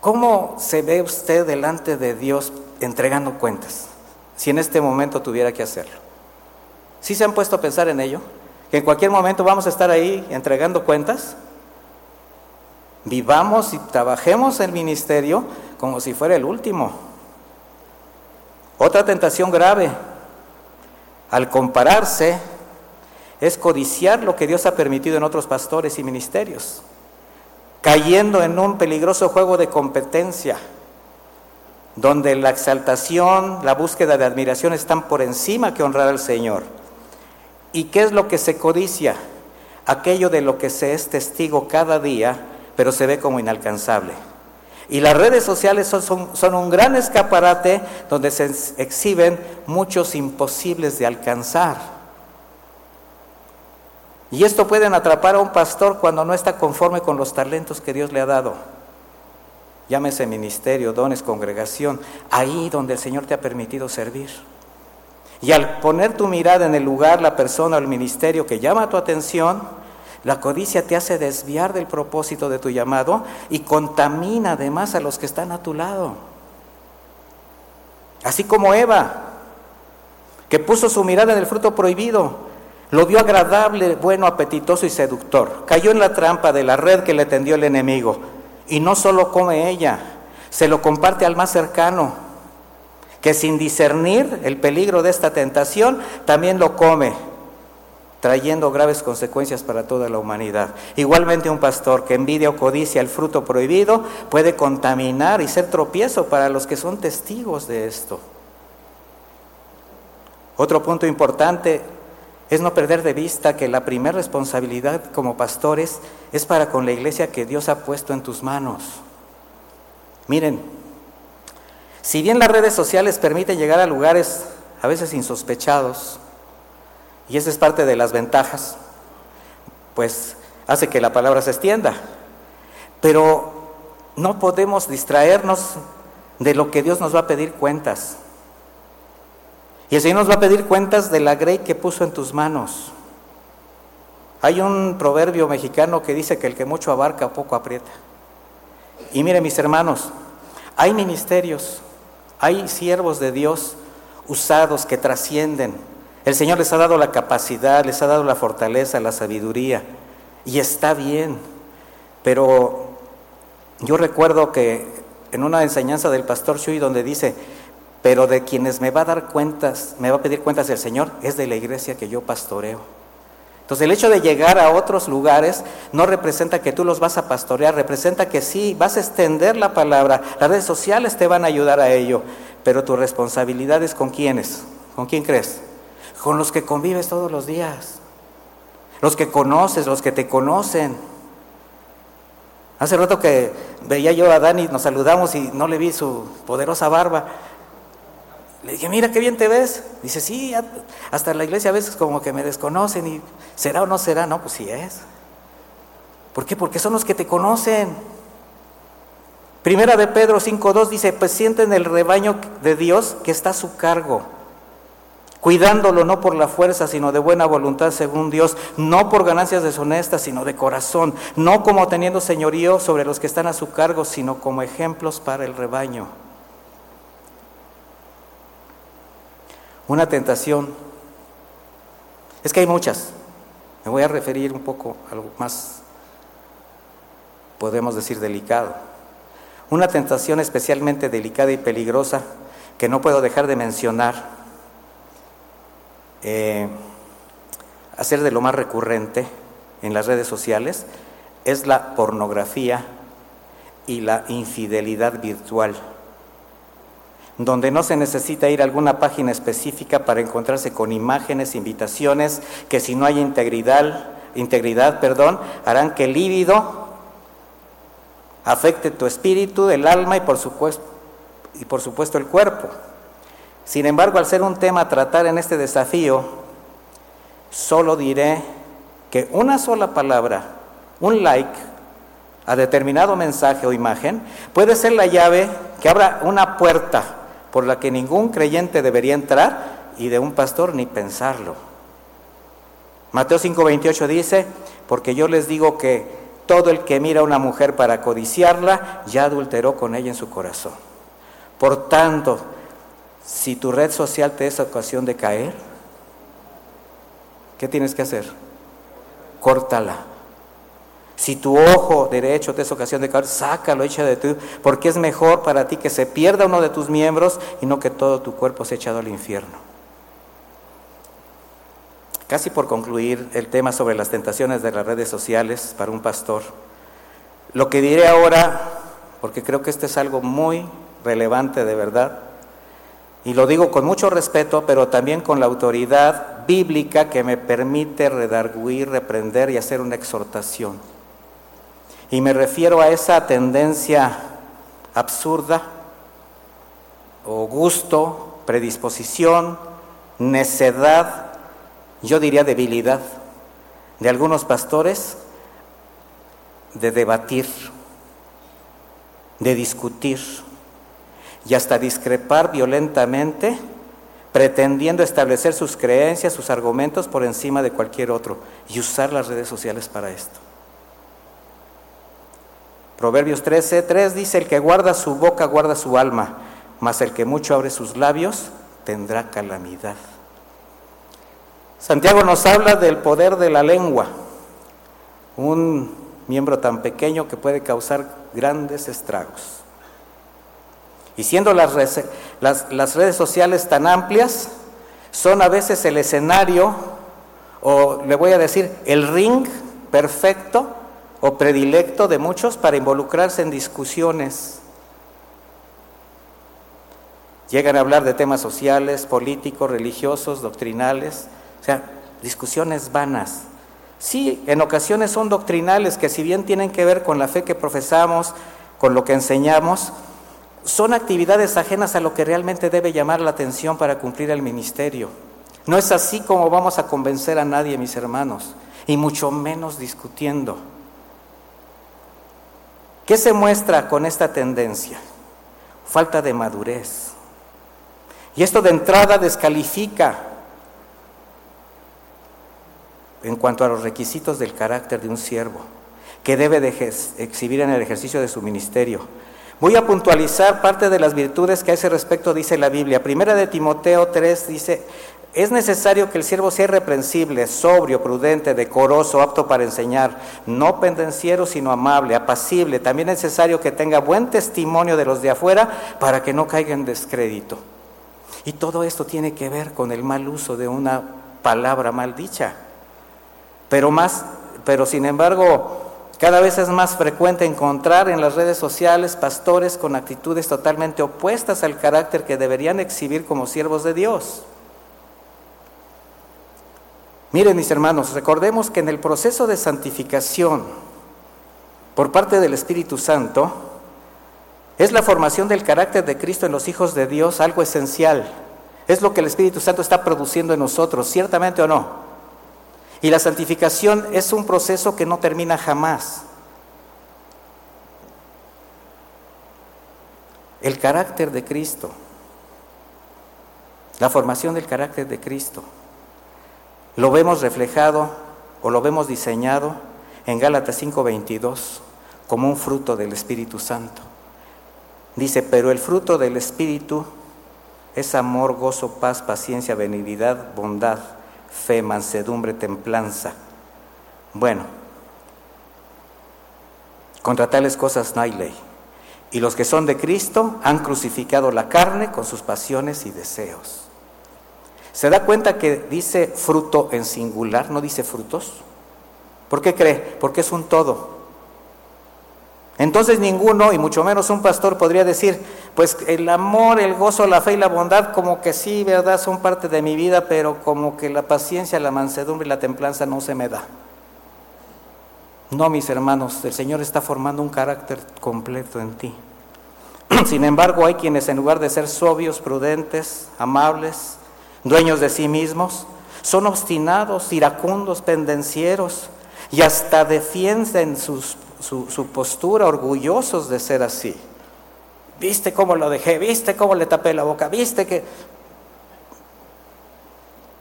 ¿Cómo se ve usted delante de Dios entregando cuentas si en este momento tuviera que hacerlo? ¿Sí se han puesto a pensar en ello? Que en cualquier momento vamos a estar ahí entregando cuentas. Vivamos y trabajemos el ministerio como si fuera el último. Otra tentación grave, al compararse, es codiciar lo que Dios ha permitido en otros pastores y ministerios, cayendo en un peligroso juego de competencia, donde la exaltación, la búsqueda de admiración están por encima que honrar al Señor. ¿Y qué es lo que se codicia? Aquello de lo que se es testigo cada día, pero se ve como inalcanzable. Y las redes sociales son, son, un gran escaparate donde se exhiben muchos imposibles de alcanzar. Y esto pueden atrapar a un pastor cuando no está conforme con los talentos que Dios le ha dado. Llámese ministerio, dones, congregación, ahí donde el Señor te ha permitido servir. Y al poner tu mirada en el lugar, la persona o el ministerio que llama tu atención, la codicia te hace desviar del propósito de tu llamado y contamina además a los que están a tu lado. Así como Eva, que puso su mirada en el fruto prohibido, lo vio agradable, bueno, apetitoso y seductor. Cayó en la trampa de la red que le tendió el enemigo. Y no solo come ella, se lo comparte al más cercano, que sin discernir el peligro de esta tentación, también lo come trayendo graves consecuencias para toda la humanidad. Igualmente un pastor que envidia o codicia el fruto prohibido puede contaminar y ser tropiezo para los que son testigos de esto. Otro punto importante es no perder de vista que la primera responsabilidad como pastores es para con la iglesia que Dios ha puesto en tus manos. Miren, si bien las redes sociales permiten llegar a lugares a veces insospechados, y esa es parte de las ventajas, pues hace que la palabra se extienda. Pero no podemos distraernos de lo que Dios nos va a pedir cuentas. Y el Señor nos va a pedir cuentas de la grey que puso en tus manos. Hay un proverbio mexicano que dice que el que mucho abarca, poco aprieta. Y mire mis hermanos, hay ministerios, hay siervos de Dios usados que trascienden, el Señor les ha dado la capacidad, les ha dado la fortaleza, la sabiduría, y está bien. Pero yo recuerdo que en una enseñanza del pastor Shui donde dice, pero de quienes me va a dar cuentas, me va a pedir cuentas el Señor, es de la iglesia que yo pastoreo. Entonces el hecho de llegar a otros lugares no representa que tú los vas a pastorear, representa que sí, vas a extender la palabra, las redes sociales te van a ayudar a ello, pero tu responsabilidad es con quiénes, con quién crees, con los que convives todos los días, los que conoces, los que te conocen. Hace rato que veía yo a Dani, nos saludamos y no le vi su poderosa barba. Le dije, mira qué bien te ves. Dice, sí, hasta la iglesia a veces como que me desconocen y será o no será. No, pues sí es. ¿Por qué? Porque son los que te conocen. Primera de Pedro 5.2 dice, pues sienten el rebaño de Dios que está a su cargo cuidándolo no por la fuerza, sino de buena voluntad según Dios, no por ganancias deshonestas, sino de corazón, no como teniendo señorío sobre los que están a su cargo, sino como ejemplos para el rebaño. Una tentación, es que hay muchas, me voy a referir un poco a algo más, podemos decir, delicado. Una tentación especialmente delicada y peligrosa que no puedo dejar de mencionar eh, hacer de lo más recurrente en las redes sociales es la pornografía y la infidelidad virtual, donde no se necesita ir a alguna página específica para encontrarse con imágenes, invitaciones, que si no hay integridad, integridad perdón, harán que el líbido afecte tu espíritu, el alma y por supuesto, y por supuesto el cuerpo. Sin embargo, al ser un tema a tratar en este desafío, solo diré que una sola palabra, un like a determinado mensaje o imagen, puede ser la llave que abra una puerta por la que ningún creyente debería entrar y de un pastor ni pensarlo. Mateo 5:28 dice, porque yo les digo que todo el que mira a una mujer para codiciarla, ya adulteró con ella en su corazón. Por tanto, si tu red social te es ocasión de caer, ¿qué tienes que hacer? Córtala. Si tu ojo derecho te es ocasión de caer, sácalo, echa de ti, porque es mejor para ti que se pierda uno de tus miembros y no que todo tu cuerpo sea echado al infierno. casi por concluir el tema sobre las tentaciones de las redes sociales para un pastor, lo que diré ahora, porque creo que este es algo muy relevante de verdad, y lo digo con mucho respeto, pero también con la autoridad bíblica que me permite redarguir, reprender y hacer una exhortación. Y me refiero a esa tendencia absurda o gusto, predisposición, necedad, yo diría debilidad de algunos pastores de debatir, de discutir y hasta discrepar violentamente, pretendiendo establecer sus creencias, sus argumentos por encima de cualquier otro y usar las redes sociales para esto. Proverbios 13, 3 dice, el que guarda su boca guarda su alma, mas el que mucho abre sus labios tendrá calamidad. Santiago nos habla del poder de la lengua, un miembro tan pequeño que puede causar grandes estragos. Y siendo las, redes sociales tan amplias, son a veces el escenario, o le voy a decir, el ring perfecto o predilecto de muchos para involucrarse en discusiones. Llegan a hablar de temas sociales, políticos, religiosos, doctrinales, o sea, discusiones vanas. Sí, en ocasiones son doctrinales que si bien tienen que ver con la fe que profesamos, con lo que enseñamos, son actividades ajenas a lo que realmente debe llamar la atención para cumplir el ministerio. No es así como vamos a convencer a nadie, mis hermanos, y mucho menos discutiendo. ¿Qué se muestra con esta tendencia? Falta de madurez. Y esto de entrada descalifica en cuanto a los requisitos del carácter de un siervo, que debe de exhibir en el ejercicio de su ministerio. Voy a puntualizar parte de las virtudes que a ese respecto dice la Biblia. Primera de Timoteo 3 dice, es necesario que el siervo sea irreprensible, sobrio, prudente, decoroso, apto para enseñar, no pendenciero, sino amable, apacible. También es necesario que tenga buen testimonio de los de afuera para que no caiga en descrédito. Y todo esto tiene que ver con el mal uso de una palabra mal dicha. Pero más, pero sin embargo, cada vez es más frecuente encontrar en las redes sociales pastores con actitudes totalmente opuestas al carácter que deberían exhibir como siervos de Dios. Miren mis hermanos, recordemos que en el proceso de santificación por parte del Espíritu Santo, es la formación del carácter de Cristo en los hijos de Dios algo esencial. Es lo que el Espíritu Santo está produciendo en nosotros, ciertamente o no. Y la santificación es un proceso que no termina jamás. El carácter de Cristo, la formación del carácter de Cristo, lo vemos reflejado o lo vemos diseñado en Gálatas 5:22 como un fruto del Espíritu Santo. Dice, pero el fruto del Espíritu es amor, gozo, paz, paciencia, benignidad, bondad, fe, mansedumbre, templanza. Bueno, contra tales cosas no hay ley. Y los que son de Cristo han crucificado la carne con sus pasiones y deseos. ¿Se da cuenta que dice fruto en singular, no dice frutos? ¿Por qué cree? Porque es un todo. Entonces ninguno, y mucho menos un pastor, podría decir, pues el amor, el gozo, la fe y la bondad, como que sí, ¿verdad? Son parte de mi vida, pero como que la paciencia, la mansedumbre y la templanza no se me da. No, mis hermanos, el Señor está formando un carácter completo en ti. Sin embargo, hay quienes en lugar de ser sobrios, prudentes, amables, dueños de sí mismos, son obstinados, iracundos, pendencieros y hasta defienden sus su, postura, orgullosos de ser así. ¿Viste cómo lo dejé? ¿Viste cómo le tapé la boca? ¿Viste que...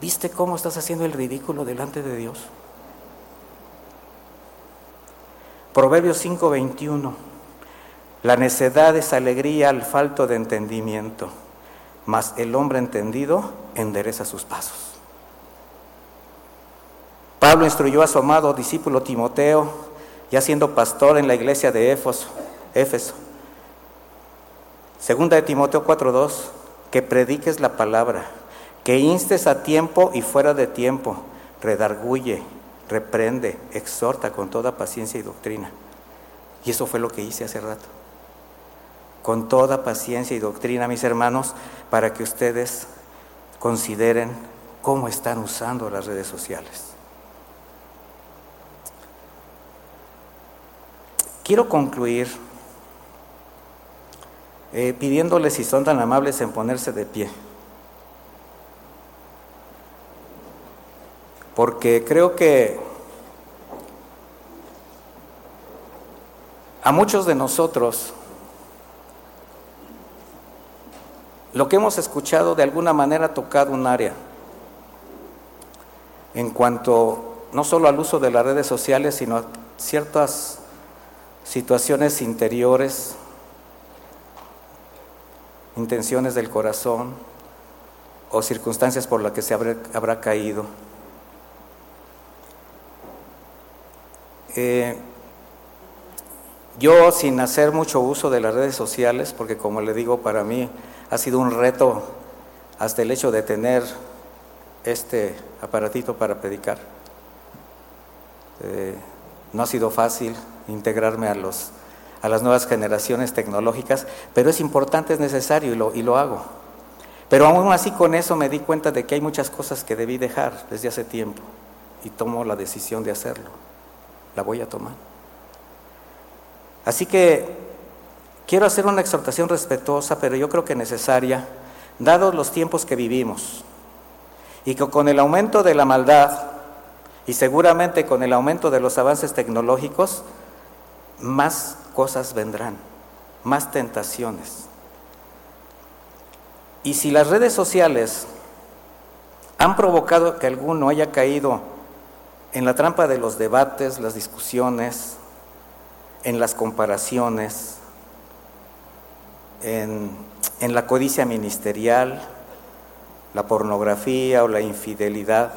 ¿Viste cómo estás haciendo el ridículo delante de Dios? Proverbios 5:21. La necedad es alegría al falto de entendimiento, mas el hombre entendido endereza sus pasos. Pablo instruyó a su amado discípulo Timoteo ya siendo pastor en la iglesia de Éfeso. Éfeso. Segunda de Timoteo 4:2, que prediques la palabra, que instes a tiempo y fuera de tiempo, redarguye, reprende, exhorta con toda paciencia y doctrina. Y eso fue lo que hice hace rato. Con toda paciencia y doctrina, mis hermanos, para que ustedes consideren cómo están usando las redes sociales. Quiero concluir eh, pidiéndoles si son tan amables en ponerse de pie. Porque creo que a muchos de nosotros lo que hemos escuchado de alguna manera ha tocado un área en cuanto no solo al uso de las redes sociales, sino a ciertas situaciones interiores, intenciones del corazón o circunstancias por las que se habrá, caído. Eh, yo sin hacer mucho uso de las redes sociales, porque como le digo, para mí ha sido un reto hasta el hecho de tener este aparatito para predicar. Eh, no ha sido fácil integrarme a, los, a las nuevas generaciones tecnológicas, pero es importante, es necesario y lo, y lo hago. Pero aún así con eso me di cuenta de que hay muchas cosas que debí dejar desde hace tiempo y tomo la decisión de hacerlo. La voy a tomar. Así que quiero hacer una exhortación respetuosa, pero yo creo que necesaria, dados los tiempos que vivimos, y que con el aumento de la maldad y seguramente con el aumento de los avances tecnológicos, más cosas vendrán, más tentaciones. Y si las redes sociales han provocado que alguno haya caído en la trampa de los debates, las discusiones, en las comparaciones, en, en la codicia ministerial, la pornografía o la infidelidad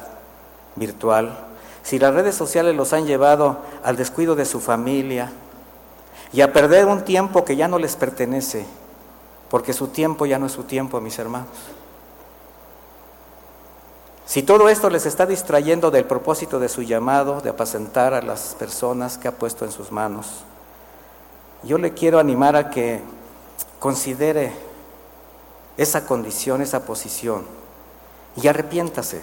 virtual, si las redes sociales los han llevado al descuido de su familia y a perder un tiempo que ya no les pertenece, porque su tiempo ya no es su tiempo, mis hermanos. Si todo esto les está distrayendo del propósito de su llamado, de apacentar a las personas que ha puesto en sus manos, yo le quiero animar a que considere esa condición, esa posición y arrepiéntase.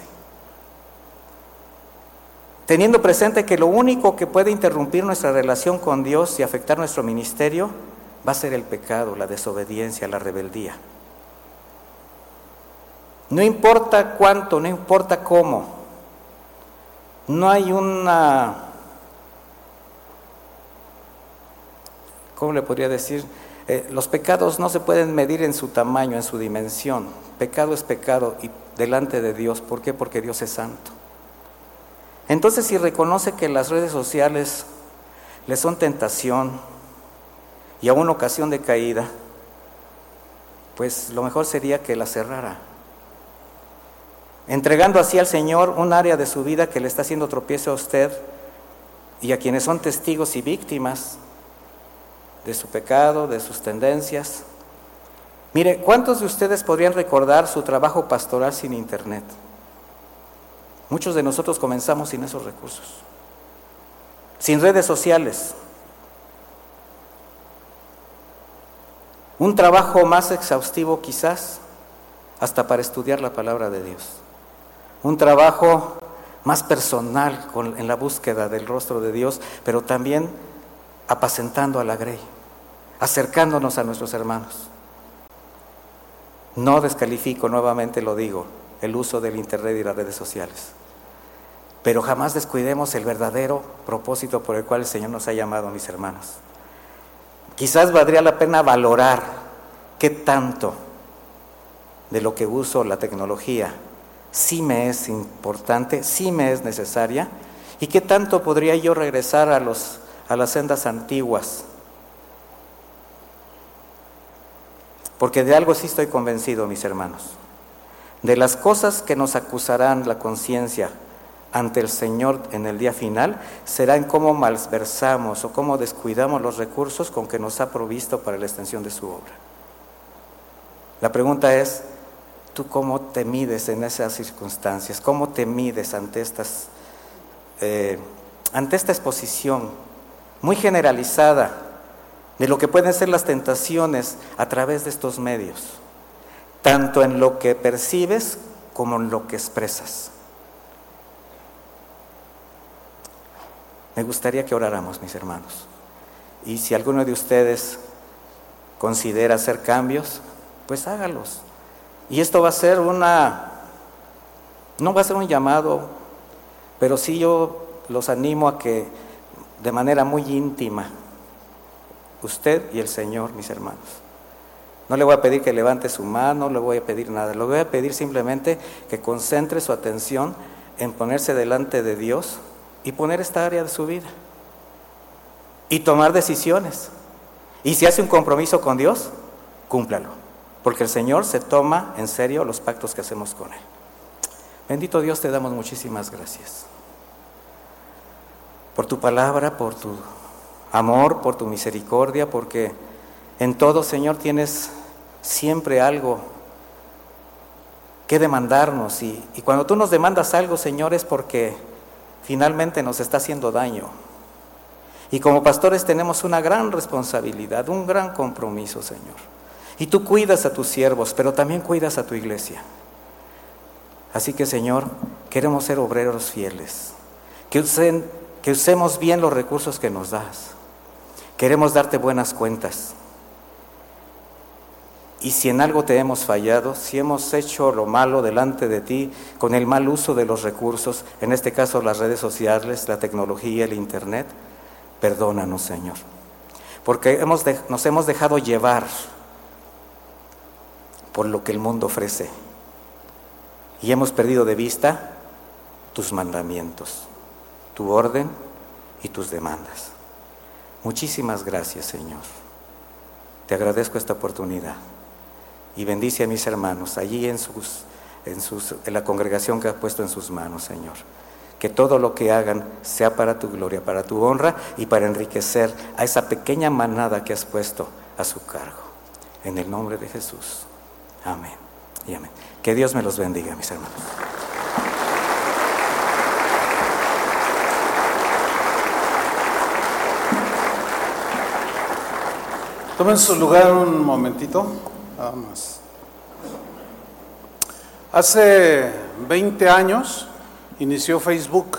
Teniendo presente que lo único que puede interrumpir nuestra relación con Dios y afectar nuestro ministerio va a ser el pecado, la desobediencia, la rebeldía. No importa cuánto, no importa cómo. No hay una, ¿cómo le podría decir? Eh, los pecados no se pueden medir en su tamaño, en su dimensión. Pecado es pecado y delante de Dios. ¿Por qué? Porque Dios es santo. Entonces, si reconoce que las redes sociales le son tentación y aún ocasión de caída, pues lo mejor sería que la cerrara. Entregando así al Señor un área de su vida que le está haciendo tropiezo a usted y a quienes son testigos y víctimas de su pecado, de sus tendencias. Mire, ¿cuántos de ustedes podrían recordar su trabajo pastoral sin internet? Muchos de nosotros comenzamos sin esos recursos, sin redes sociales. Un trabajo más exhaustivo quizás, hasta para estudiar la palabra de Dios. Un trabajo más personal en la búsqueda del rostro de Dios, pero también apacentando a la grey, acercándonos a nuestros hermanos. No descalifico, nuevamente lo digo, el uso del Internet y las redes sociales. Pero jamás descuidemos el verdadero propósito por el cual el Señor nos ha llamado, mis hermanos. Quizás valdría la pena valorar qué tanto de lo que uso la tecnología sí me es importante, sí me es necesaria, y qué tanto podría yo regresar a los a las sendas antiguas. Porque de algo sí estoy convencido, mis hermanos. De las cosas que nos acusarán la conciencia ante el Señor en el día final será en cómo malversamos o cómo descuidamos los recursos con que nos ha provisto para la extensión de su obra. La pregunta es, ¿Tú cómo te mides en esas circunstancias? ¿Cómo te mides ante, estas, eh, ante esta exposición muy generalizada de lo que pueden ser las tentaciones a través de estos medios? Tanto en lo que percibes como en lo que expresas. Me gustaría que oráramos, mis hermanos. Y si alguno de ustedes considera hacer cambios, pues hágalos. Y esto va a ser una, no va a ser un llamado, pero sí yo los animo a que de manera muy íntima, usted y el Señor, mis hermanos. No le voy a pedir que levante su mano, no le voy a pedir nada, le voy a pedir simplemente que concentre su atención en ponerse delante de Dios y poner esta área de su vida y tomar decisiones. Y si hace un compromiso con Dios, cúmplalo, porque el Señor se toma en serio los pactos que hacemos con Él. Bendito Dios, te damos muchísimas gracias por tu palabra, por tu amor, por tu misericordia, porque en todo, Señor, tienes siempre algo que demandarnos. Y, y cuando tú nos demandas algo, Señor, es porque finalmente nos está haciendo daño. Y como pastores tenemos una gran responsabilidad, un gran compromiso, Señor. Y tú cuidas a tus siervos, pero también cuidas a tu iglesia. Así que, Señor, queremos ser obreros fieles, que, que usemos bien los recursos que nos das. Queremos darte buenas cuentas. Y si en algo te hemos fallado, si hemos hecho lo malo delante de ti con el mal uso de los recursos, en este caso las redes sociales, la tecnología, el Internet, perdónanos Señor. Porque nos hemos dejado llevar por lo que el mundo ofrece y hemos perdido de vista tus mandamientos, tu orden y tus demandas. Muchísimas gracias Señor. Te agradezco esta oportunidad y bendice a mis hermanos allí en, sus, en, sus, la congregación que has puesto en sus manos, Señor. Que todo lo que hagan sea para tu gloria, para tu honra y para enriquecer a esa pequeña manada que has puesto a su cargo. En el nombre de Jesús. Amén. Y amén. Que Dios me los bendiga, mis hermanos. Tomen su lugar un momentito. Hace 20 años inició Facebook,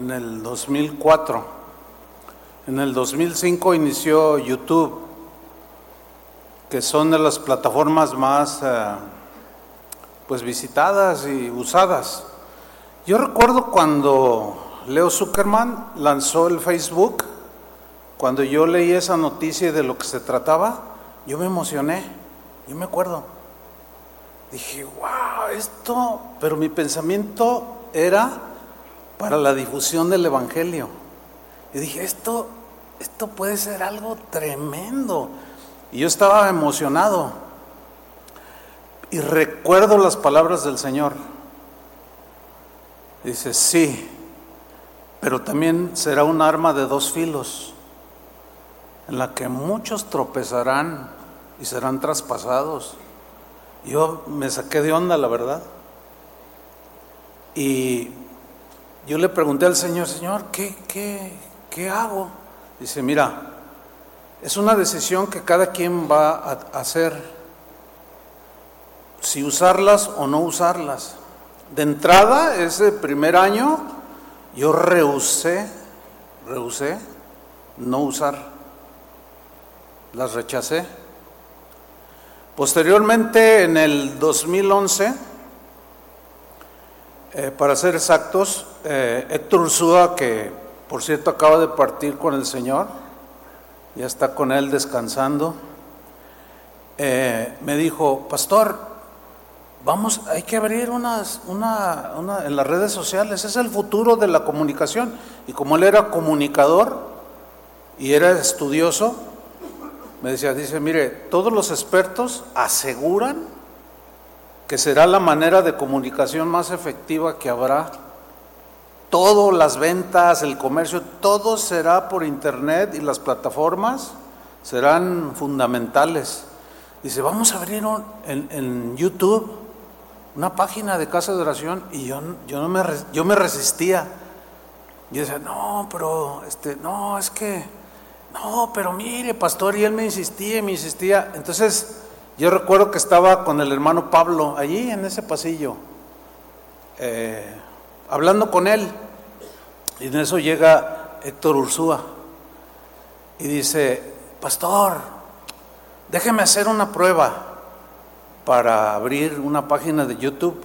en el 2004. En el 2005 inició YouTube, que son de las plataformas más eh, pues visitadas y usadas. Yo recuerdo cuando Leo Zuckerman lanzó el Facebook, cuando yo leí esa noticia de lo que se trataba, yo me emocioné, yo me acuerdo. Dije, wow, esto, pero mi pensamiento era para la difusión del Evangelio. Y dije, esto, esto puede ser algo tremendo. Y yo estaba emocionado. Y recuerdo las palabras del Señor. Dice, sí, pero también será un arma de dos filos en la que muchos tropezarán y serán traspasados. Yo me saqué de onda, la verdad. Y yo le pregunté al Señor, Señor, ¿qué, qué, qué hago? Dice, mira, es una decisión que cada quien va a hacer, si usarlas o no usarlas. De entrada, ese primer año, yo rehusé, rehusé no usar las rechacé. Posteriormente, en el 2011, eh, para ser exactos, eh, Héctor Ursúa, que por cierto acaba de partir con el Señor, ya está con él descansando, eh, me dijo, pastor, vamos, hay que abrir unas, una, una, en las redes sociales, es el futuro de la comunicación. Y como él era comunicador y era estudioso, me decía, dice, mire, todos los expertos aseguran que será la manera de comunicación más efectiva que habrá. Todas las ventas, el comercio, todo será por internet y las plataformas serán fundamentales. Dice, vamos a abrir en, en, YouTube una página de casa de oración y yo, yo, no me, yo me resistía. Yo decía, no, pero, este, no, es que, no, pero mire, pastor, y él me insistía me insistía. Entonces, yo recuerdo que estaba con el hermano Pablo allí en ese pasillo, eh, hablando con él, y en eso llega Héctor Ursúa y dice, pastor, déjeme hacer una prueba para abrir una página de YouTube.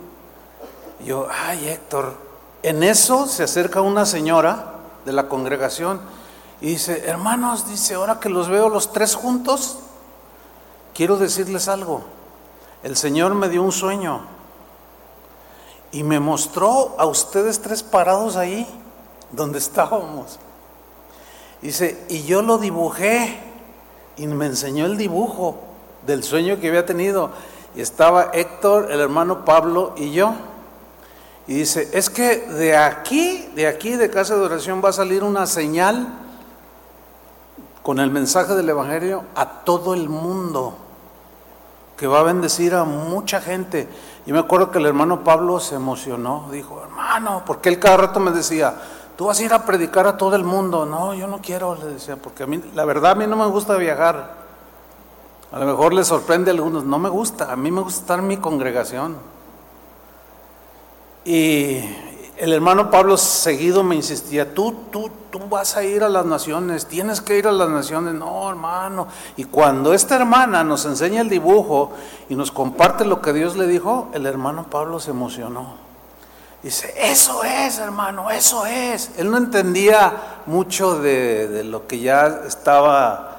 Y yo, ay Héctor, en eso se acerca una señora de la congregación y dice, hermanos, dice, ahora que los veo los tres juntos, quiero decirles algo. El Señor me dio un sueño y me mostró a ustedes tres parados ahí donde estábamos. Dice, y yo lo dibujé y me enseñó el dibujo del sueño que había tenido. Y estaba Héctor, el hermano Pablo y yo. Y dice, es que de aquí, de aquí, de casa de oración, va a salir una señal con el mensaje del Evangelio a todo el mundo que va a bendecir a mucha gente. Y me acuerdo que el hermano Pablo se emocionó, dijo, hermano, porque él cada rato me decía, tú vas a ir a predicar a todo el mundo. No, yo no quiero, le decía, porque a mí, la verdad, a mí no me gusta viajar. A lo mejor le sorprende a algunos, no me gusta, a mí me gusta estar en mi congregación. Y el hermano Pablo seguido me insistía, tú, tú, tú vas a ir a las naciones, tienes que ir a las naciones. No, hermano. Y cuando esta hermana nos enseña el dibujo y nos comparte lo que Dios le dijo, el hermano Pablo se emocionó. Dice, eso es, hermano, eso es. Él no entendía mucho de, lo que ya estaba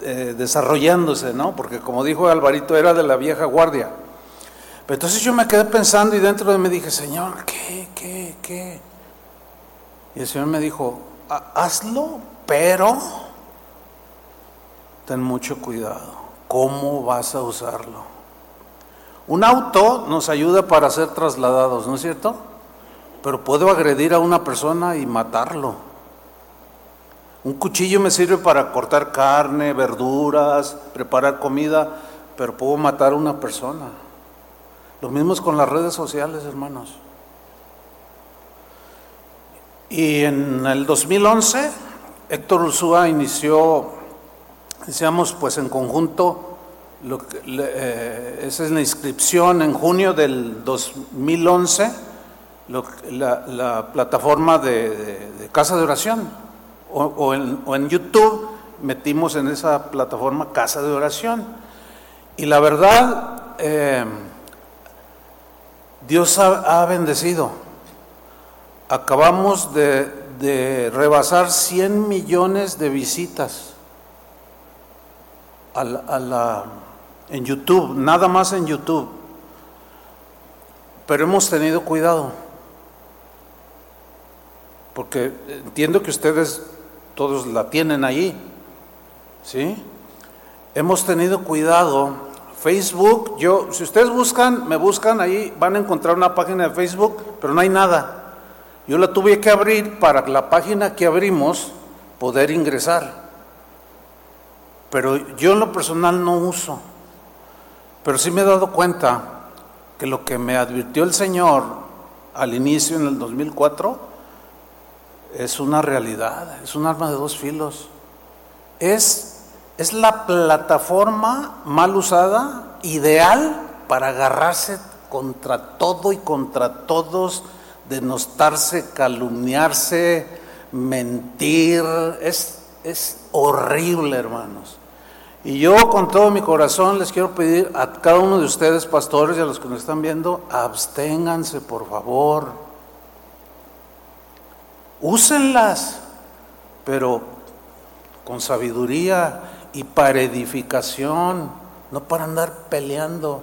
eh, desarrollándose, ¿no? Porque como dijo Alvarito, era de la vieja guardia. Pero entonces yo me quedé pensando y dentro de mí dije, Señor, ¿qué, qué, qué? Y el Señor me dijo, hazlo, pero ten mucho cuidado. ¿Cómo vas a usarlo? Un auto nos ayuda para ser trasladados, ¿no es cierto? Pero puedo agredir a una persona y matarlo. Un cuchillo me sirve para cortar carne, verduras, preparar comida, pero puedo matar a una persona. Lo mismo con las redes sociales, hermanos. Y en el 2011, Héctor Ursúa inició, decíamos, pues en conjunto, eh, esa es la inscripción en junio del 2011, la, plataforma de, Casa de Oración, o, en, YouTube metimos en esa plataforma Casa de Oración. Y la verdad, eh, Dios ha, bendecido. Acabamos de, rebasar 100 millones de visitas a la, en YouTube, nada más en YouTube. Pero hemos tenido cuidado, porque entiendo que ustedes todos la tienen ahí, ¿sí? Hemos tenido cuidado Facebook, yo, si ustedes buscan, me buscan ahí, van a encontrar una página de Facebook, pero no hay nada. Yo la tuve que abrir para la página que abrimos poder ingresar. Pero yo en lo personal no uso. Pero sí me he dado cuenta que lo que me advirtió el Señor al inicio en el 2004 es una realidad, es un arma de dos filos. Es es la plataforma mal usada, ideal para agarrarse contra todo y contra todos, denostarse, calumniarse, mentir. Es, es horrible, hermanos. Y yo con todo mi corazón les quiero pedir a cada uno de ustedes, pastores y a los que nos están viendo, absténganse, por favor. Úsenlas, pero con sabiduría y para edificación, no para andar peleando.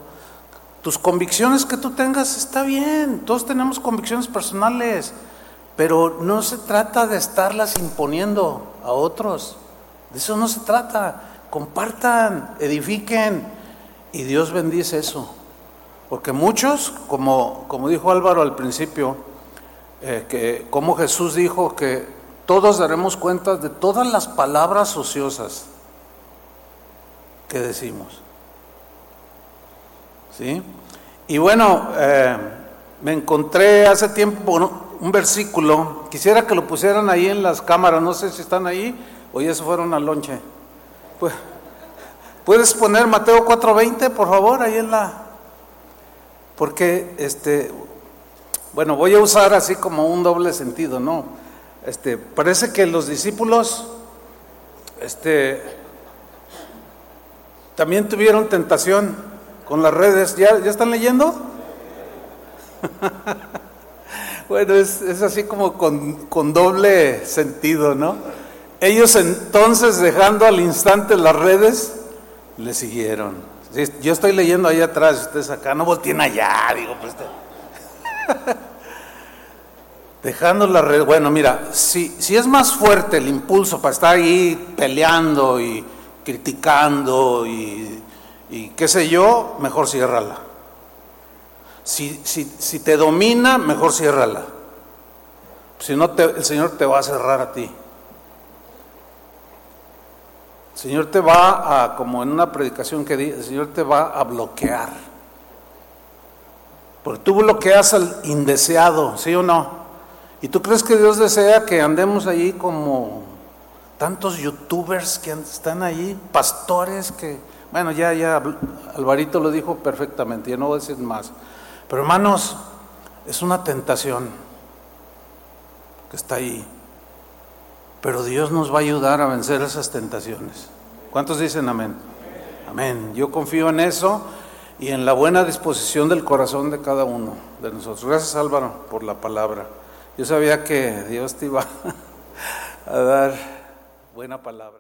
Tus convicciones que tú tengas está bien, todos tenemos convicciones personales, pero no se trata de estarlas imponiendo a otros, de eso no se trata. Compartan, edifiquen y Dios bendice eso. Porque muchos, como, como dijo Álvaro al principio, eh, que como Jesús dijo que todos daremos cuenta de todas las palabras ociosas que decimos. ¿sí? Y bueno, eh, me encontré hace tiempo un versículo, quisiera que lo pusieran ahí en las cámaras, no sé si están ahí o ya se fueron al lonche. Pues, ¿Puedes poner Mateo 4:20, por favor, ahí en la... Porque, este, bueno, voy a usar así como un doble sentido, ¿no? Este, parece que los discípulos, este, también tuvieron tentación con las redes. ¿Ya, ya están leyendo? bueno, es, así como con, con doble sentido, ¿no? Ellos entonces, dejando al instante las redes, le siguieron. Yo estoy leyendo ahí atrás, ustedes acá, no volteen allá, digo, pues. Dejando la red, bueno, mira, si, si es más fuerte el impulso para estar ahí peleando y criticando y, qué sé yo, mejor ciérrala. Si, si, si te domina, mejor ciérrala. Si no, el Señor te va a cerrar a ti. El Señor te va a, como en una predicación que di, el Señor te va a bloquear. Porque tú bloqueas al indeseado, ¿sí o no? ¿Y tú crees que Dios desea que andemos ahí como tantos youtubers que están ahí, pastores que, bueno, ya, ya Alvarito lo dijo perfectamente, ya no voy a decir más. Pero hermanos, es una tentación que está ahí. Pero Dios nos va a ayudar a vencer esas tentaciones. ¿Cuántos dicen amén? Amén. Yo confío en eso y en la buena disposición del corazón de cada uno de nosotros. Gracias Álvaro por la palabra. Yo sabía que Dios te iba a dar buena palabra.